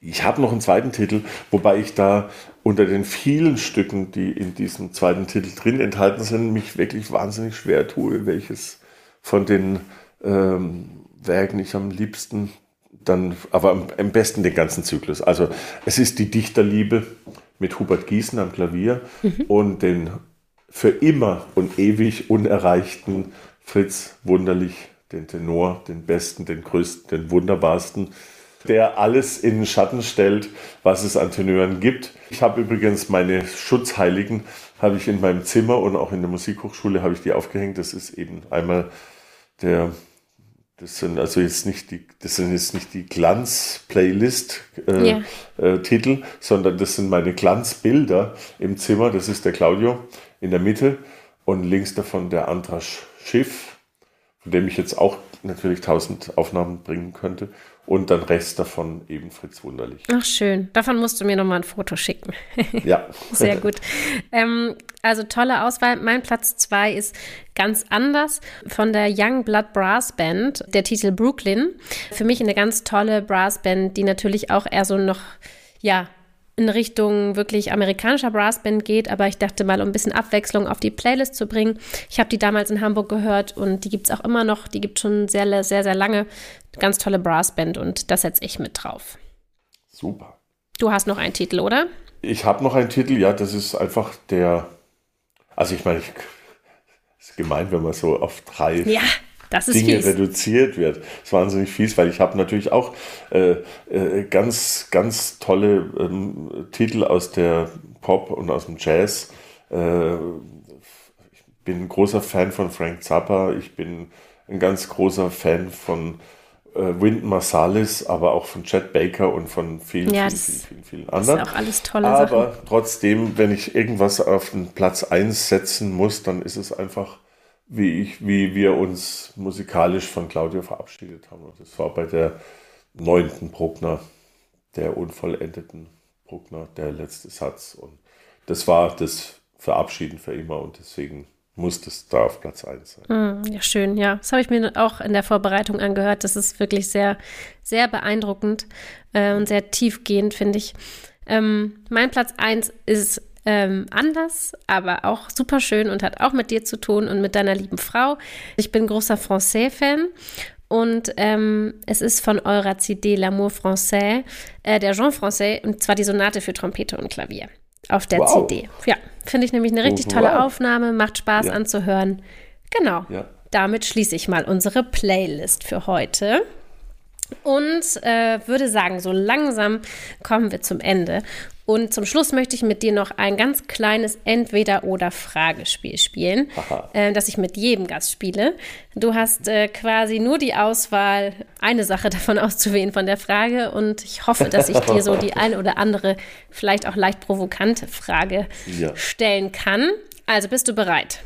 [SPEAKER 2] Ich habe noch einen zweiten Titel, wobei ich da unter den vielen Stücken, die in diesem zweiten Titel drin enthalten sind, mich wirklich wahnsinnig schwer tue, welches von den ähm, Werken ich am liebsten dann, aber am, besten den ganzen Zyklus. Also es ist die Dichterliebe mit Hubert Gießen am Klavier und den für immer und ewig unerreichten Fritz Wunderlich, den Tenor, den besten, den größten, den wunderbarsten, der alles in den Schatten stellt, was es an Tenören gibt. Ich habe übrigens meine Schutzheiligen, habe ich in meinem Zimmer und auch in der Musikhochschule habe ich die aufgehängt. Das ist eben einmal der, das sind also jetzt nicht die, das sind jetzt nicht die Glanz-Playlist-Titel, äh, Titel, sondern das sind meine Glanzbilder im Zimmer. Das ist der Claudio in der Mitte und links davon der Andras Schiff, von dem ich jetzt auch natürlich tausend Aufnahmen bringen könnte. Und dann Rest davon eben Fritz Wunderlich.
[SPEAKER 1] Ach, schön. Davon musst du mir nochmal ein Foto schicken. <laughs>
[SPEAKER 2] Ja. <laughs>
[SPEAKER 1] Sehr gut. ähm, also tolle Auswahl. Mein Platz zwei ist ganz anders von der Young Blood Brass Band, der Titel Brooklyn. Für mich eine ganz tolle Brassband, die natürlich auch eher so noch, ja, in Richtung wirklich amerikanischer Brassband geht, aber ich dachte mal, um ein bisschen Abwechslung auf die Playlist zu bringen. Ich habe die damals in Hamburg gehört und die gibt es auch immer noch. Die gibt schon sehr, sehr, sehr lange. Ganz tolle Brassband und das setze ich mit drauf.
[SPEAKER 2] Super.
[SPEAKER 1] Du hast noch einen Titel, oder?
[SPEAKER 2] Ich habe noch einen Titel, ja, das ist einfach der, also ich meine, ich, <laughs> ist gemein, wenn man so auf drei
[SPEAKER 1] Ja,
[SPEAKER 2] Dinge fies. reduziert wird. Das ist wahnsinnig fies, weil ich habe natürlich auch äh, äh, ganz, ganz tolle ähm, Titel aus der Pop und aus dem Jazz. Äh, ich bin ein großer Fan von Frank Zappa. Ich bin ein ganz großer Fan von äh, Wynton Marsalis, aber auch von Chad Baker und von vielen, ja, vielen, vielen, vielen, vielen anderen. Das
[SPEAKER 1] ist auch alles tolle
[SPEAKER 2] aber Sachen. trotzdem, wenn ich irgendwas auf den Platz 1 setzen muss, dann ist es einfach, wie, ich, wie wir uns musikalisch von Claudio verabschiedet haben. Und das war bei der neunten Bruckner, der unvollendeten Bruckner, der letzte Satz. Und das war das Verabschieden für immer und deswegen muss das da auf Platz 1
[SPEAKER 1] sein. Mm, ja, schön, ja. Das habe ich mir auch in der Vorbereitung angehört. Das ist wirklich sehr, sehr beeindruckend äh, und sehr tiefgehend, finde ich. Ähm, mein Platz 1 ist ähm, anders, aber auch super schön und hat auch mit dir zu tun und mit deiner lieben Frau. Ich bin großer Francais-Fan und ähm, es ist von eurer CD L'amour français, äh, der Jean Français, und zwar die Sonate für Trompete und Klavier auf der wow. CD. Ja, finde ich nämlich eine richtig tolle wow. Aufnahme, macht Spaß ja. anzuhören. Genau. Ja. Damit schließe ich mal unsere Playlist für heute und äh, würde sagen, so langsam kommen wir zum Ende. Und zum Schluss möchte ich mit dir noch ein ganz kleines Entweder-oder-Fragespiel spielen, äh, das ich mit jedem Gast spiele. Du hast äh, quasi nur die Auswahl, eine Sache <laughs> davon auszuwählen von der Frage. Und ich hoffe, dass ich dir so die <laughs> eine oder andere, vielleicht auch leicht provokante Frage ja. stellen kann. Also bist du bereit?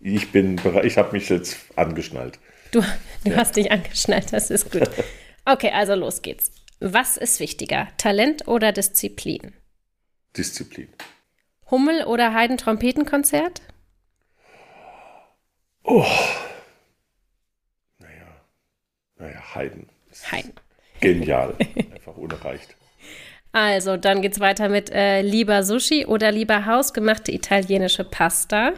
[SPEAKER 2] Ich bin bereit. Ich habe mich jetzt angeschnallt.
[SPEAKER 1] Du, du ja. hast dich angeschnallt, das ist gut. <laughs> Okay, also los geht's. Was ist wichtiger, Talent oder Disziplin?
[SPEAKER 2] Disziplin.
[SPEAKER 1] Hummel oder Haydn Trompetenkonzert?
[SPEAKER 2] Oh. Naja. Naja, Haydn.
[SPEAKER 1] Haydn.
[SPEAKER 2] Genial. Einfach unerreicht.
[SPEAKER 1] Also, dann geht's weiter mit äh, lieber Sushi oder lieber hausgemachte italienische Pasta.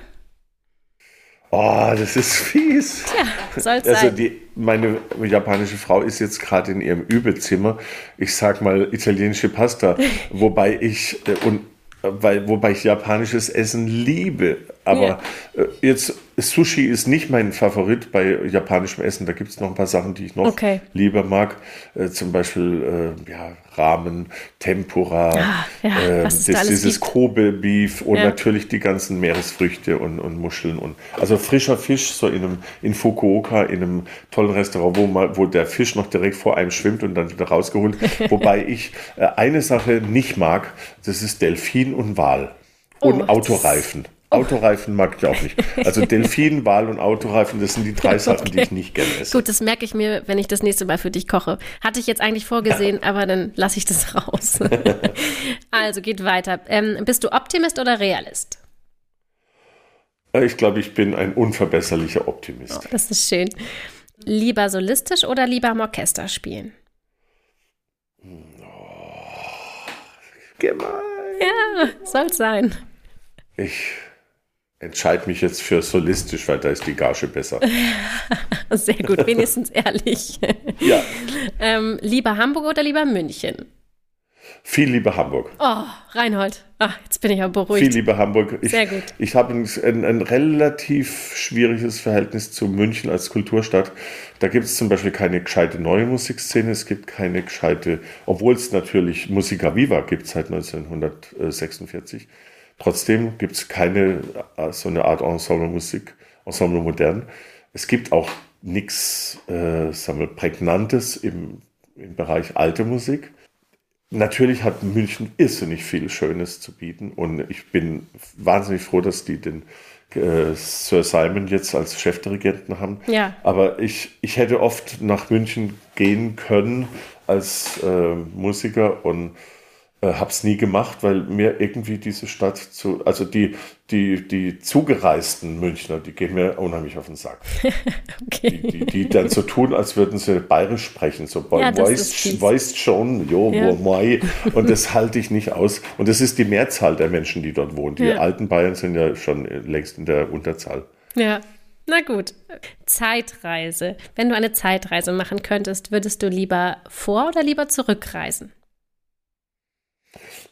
[SPEAKER 2] Oh, das ist <laughs> fies.
[SPEAKER 1] Tja, soll's
[SPEAKER 2] also
[SPEAKER 1] sein.
[SPEAKER 2] Die, meine japanische Frau ist jetzt gerade in ihrem Übezimmer. Ich sag mal italienische Pasta, <laughs> wobei ich äh, und weil, wobei ich japanisches Essen liebe. Aber ja. äh, jetzt Sushi ist nicht mein Favorit bei japanischem Essen. Da gibt es noch ein paar Sachen, die ich noch okay. lieber mag. Äh, zum Beispiel äh, ja, Ramen, Tempura, ah, ja, äh, das, da dieses Kobe-Beef und ja. natürlich die ganzen Meeresfrüchte und, und Muscheln. Und, also frischer Fisch, so in, einem, in Fukuoka, in einem tollen Restaurant, wo, man, wo der Fisch noch direkt vor einem schwimmt und dann wieder rausgeholt. <laughs> Wobei ich äh, eine Sache nicht mag, das ist Delfin und Wal. Und oh, Autoreifen. Autoreifen mag ich auch nicht. Also <laughs> Delfin, Wal und Autoreifen, das sind die drei Sachen, okay. die ich nicht gerne esse.
[SPEAKER 1] Gut, das merke ich mir, wenn ich das nächste Mal für dich koche. Hatte ich jetzt eigentlich vorgesehen, aber dann lasse ich das raus. <laughs> also geht weiter. Ähm, bist du Optimist oder Realist?
[SPEAKER 2] Äh, ich glaube, ich bin ein unverbesserlicher Optimist.
[SPEAKER 1] Oh, das ist schön. Lieber solistisch oder lieber am Orchester spielen?
[SPEAKER 2] Oh, gemein.
[SPEAKER 1] Ja, soll sein.
[SPEAKER 2] Ich entscheide mich jetzt für solistisch, weil da ist die Gage besser. <laughs>
[SPEAKER 1] Sehr gut, wenigstens ehrlich. <laughs>
[SPEAKER 2] Ja.
[SPEAKER 1] Ähm, lieber Hamburg oder lieber München?
[SPEAKER 2] Viel lieber Hamburg.
[SPEAKER 1] Oh, Reinhold. Ach, jetzt bin ich aber beruhigt.
[SPEAKER 2] Viel lieber Hamburg. Ich,
[SPEAKER 1] Sehr gut.
[SPEAKER 2] Ich habe ein, ein, ein, relativ schwieriges Verhältnis zu München als Kulturstadt. Da gibt es zum Beispiel keine gescheite neue Musikszene. Es gibt keine gescheite, obwohl es natürlich Musica Viva gibt seit 1946. Trotzdem gibt es keine äh, so eine Art Ensemble-Musik, Ensemble modern. Es gibt auch nichts äh, Prägnantes im, im Bereich alte Musik. Natürlich hat München irrsinnig viel Schönes zu bieten und ich bin wahnsinnig froh, dass die den äh, Sir Simon jetzt als Chefdirigenten haben.
[SPEAKER 1] Ja.
[SPEAKER 2] Aber ich, ich hätte oft nach München gehen können als äh, Musiker und habe es nie gemacht, weil mir irgendwie diese Stadt zu, also die, die, die zugereisten Münchner, die gehen mir unheimlich auf den Sack. <laughs> okay. die, die, die, dann so tun, als würden sie bayerisch sprechen, so ja, weißt, weißt schon, jo, ja. moi. <laughs> Und das halte ich nicht aus. Und das ist die Mehrzahl der Menschen, die dort wohnen. Die ja. alten Bayern sind ja schon längst in der Unterzahl.
[SPEAKER 1] Ja. Na gut. Zeitreise. Wenn du eine Zeitreise machen könntest, würdest du lieber vor oder lieber zurückreisen?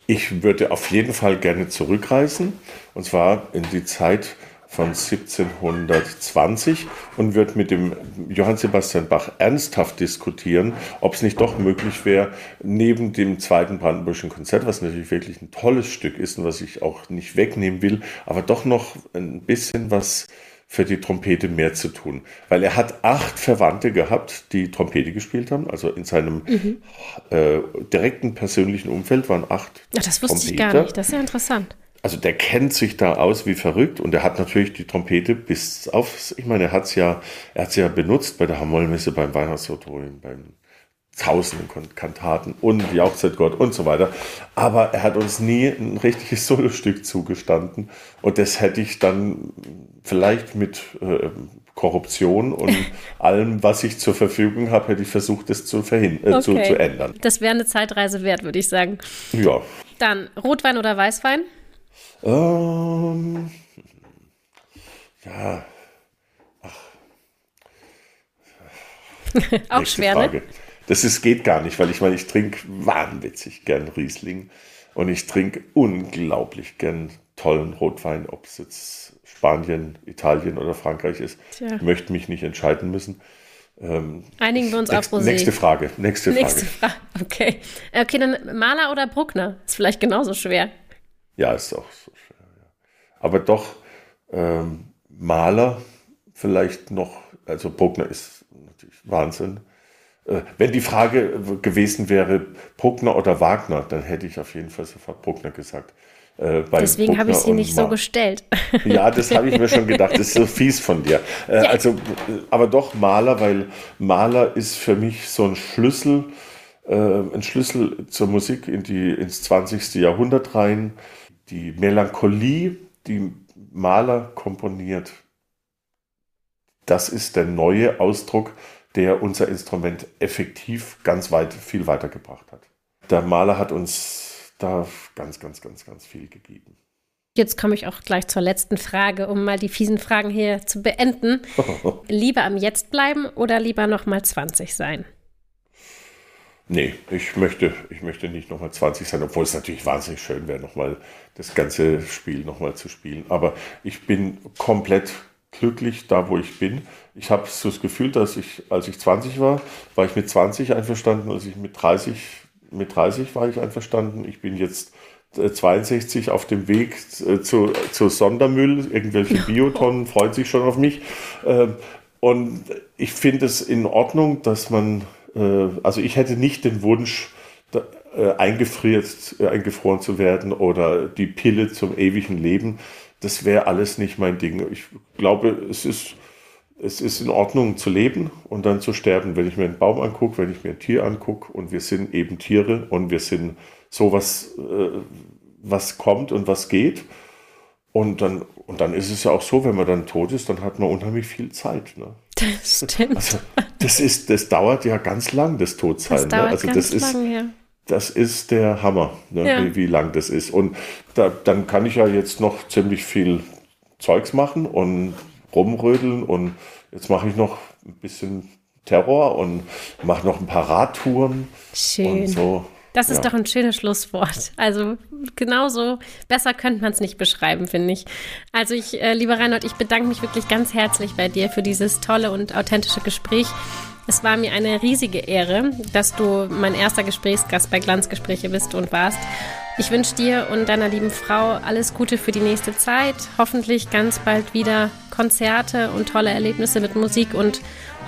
[SPEAKER 2] Ich würde auf jeden Fall gerne zurückreisen. Und zwar in die Zeit von 1720 und wird mit dem Johann Sebastian Bach ernsthaft diskutieren, ob es nicht doch möglich wäre, neben dem zweiten Brandenburgischen Konzert, was natürlich wirklich ein tolles Stück ist und was ich auch nicht wegnehmen will, aber doch noch ein bisschen was für die Trompete mehr zu tun. Weil er hat acht Verwandte gehabt, die Trompete gespielt haben. Also in seinem mhm. äh, direkten persönlichen Umfeld waren acht.
[SPEAKER 1] Ach, das wusste Trompeter. ich gar nicht. Das ist ja interessant
[SPEAKER 2] also der kennt sich da aus wie verrückt und er hat natürlich die Trompete bis auf, ich meine, er hat es ja, er hat's ja benutzt bei der Hamollmesse, beim Weihnachtsauditorium, beim Tausenden Kantaten und die Jauchzeit Gott und so weiter. Aber er hat uns nie ein richtiges <laughs> Solostück zugestanden und das hätte ich dann vielleicht mit äh, Korruption und <laughs> allem, was ich zur Verfügung habe, hätte ich versucht, das zu, verhindern, äh, okay. zu, zu ändern.
[SPEAKER 1] Das wäre eine Zeitreise wert, würde ich sagen.
[SPEAKER 2] Ja.
[SPEAKER 1] Dann Rotwein oder Weißwein?
[SPEAKER 2] Ähm, ja. Ach. <laughs>
[SPEAKER 1] Auch schwer, ne? Frage. ne?
[SPEAKER 2] Das ist, geht gar nicht, weil ich meine, ich trinke wahnwitzig gern Riesling und ich trinke unglaublich gern tollen Rotwein, ob es jetzt Spanien, Italien oder Frankreich ist. Tja. Ich möchte mich nicht entscheiden müssen.
[SPEAKER 1] Ähm, Einigen wir uns
[SPEAKER 2] nächst,
[SPEAKER 1] auf Rosé.
[SPEAKER 2] Nächste Frage. Nächste,
[SPEAKER 1] nächste Frage. Frage. Okay. Okay, dann Maler oder Bruckner? Ist vielleicht genauso schwer.
[SPEAKER 2] Ja, ist auch so schwer. Ja. Aber doch ähm, Maler vielleicht noch, also Bruckner ist natürlich Wahnsinn. Äh, wenn die Frage gewesen wäre, Bruckner oder Wagner, dann hätte ich auf jeden Fall sofort Bruckner gesagt.
[SPEAKER 1] Äh, Deswegen habe ich sie nicht so gestellt.
[SPEAKER 2] Ja, das habe ich mir schon gedacht. Das ist so fies von dir. Äh, ja. Also, aber doch Maler, weil Maler ist für mich so ein Schlüssel, äh, ein Schlüssel zur Musik in die, ins 20. Jahrhundert rein die Melancholie, die Maler komponiert, das ist der neue Ausdruck, der unser Instrument effektiv ganz weit, viel weitergebracht hat. Der Maler hat uns da ganz, ganz, ganz, ganz viel gegeben.
[SPEAKER 1] Jetzt komme ich auch gleich zur letzten Frage, um mal die fiesen Fragen hier zu beenden. <laughs> lieber am Jetzt bleiben oder lieber noch mal 20 sein?
[SPEAKER 2] Nee, ich möchte, ich möchte nicht nochmal 20 sein, obwohl es natürlich wahnsinnig schön wäre, nochmal das ganze Spiel nochmal zu spielen. Aber ich bin komplett glücklich da, wo ich bin. Ich habe so das Gefühl, dass ich, als ich 20 war, war ich mit 20 einverstanden, als ich mit 30, mit 30 war ich einverstanden. Ich bin jetzt 62 äh, auf dem Weg äh, zu, zu Sondermüll, irgendwelche Biotonnen freuen sich schon auf mich. Ähm, und ich finde es in Ordnung, dass man äh, also ich hätte nicht den Wunsch, eingefriert, eingefroren zu werden oder die Pille zum ewigen Leben. Das wäre alles nicht mein Ding. Ich glaube, es ist, es ist in Ordnung zu leben und dann zu sterben. Wenn ich mir einen Baum angucke, wenn ich mir ein Tier angucke und wir sind eben Tiere und wir sind sowas, was kommt und was geht. Und dann, und dann ist es ja auch so, wenn man dann tot ist, dann hat man unheimlich viel Zeit. Ne?
[SPEAKER 1] Das stimmt. Also,
[SPEAKER 2] das, ist, das dauert ja ganz lang, das Todsein. Das
[SPEAKER 1] dauert
[SPEAKER 2] ne? Also
[SPEAKER 1] ganz
[SPEAKER 2] das ist,
[SPEAKER 1] lang, ja.
[SPEAKER 2] Das ist der Hammer, ne? ja. wie, wie lang das ist. Und da, dann kann ich ja jetzt noch ziemlich viel Zeugs machen und rumrödeln. Und jetzt mache ich noch ein bisschen Terror und mache noch ein paar Radtouren.
[SPEAKER 1] Schön. Und so. Das ist ja. doch ein schönes Schlusswort. Also genauso besser könnte man es nicht beschreiben, finde ich. Also ich, äh, lieber Reinhold, ich bedanke mich wirklich ganz herzlich bei dir für dieses tolle und authentische Gespräch. Es war mir eine riesige Ehre, dass du mein erster Gesprächsgast bei Glanzgespräche bist und warst. Ich wünsche dir und deiner lieben Frau alles Gute für die nächste Zeit. Hoffentlich ganz bald wieder Konzerte und tolle Erlebnisse mit Musik und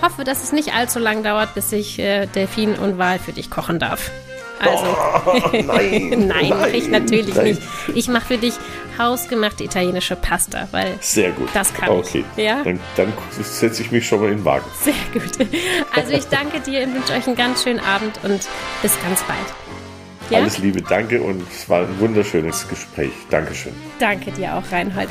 [SPEAKER 1] hoffe, dass es nicht allzu lang dauert, bis ich äh, Delfin und Wal für dich kochen darf. Also, oh, <laughs> nein, nein, mache ich natürlich nein. nicht. Ich mache für dich hausgemachte italienische Pasta, weil
[SPEAKER 2] sehr gut.
[SPEAKER 1] Das kann
[SPEAKER 2] okay.
[SPEAKER 1] ich. Ja?
[SPEAKER 2] Dann, dann setze ich mich schon mal in den Wagen.
[SPEAKER 1] Sehr gut. Also ich danke dir und wünsche euch einen ganz schönen Abend und bis ganz bald.
[SPEAKER 2] Ja? Alles Liebe, danke und es war ein wunderschönes Gespräch. Dankeschön.
[SPEAKER 1] Danke dir auch, Reinhold.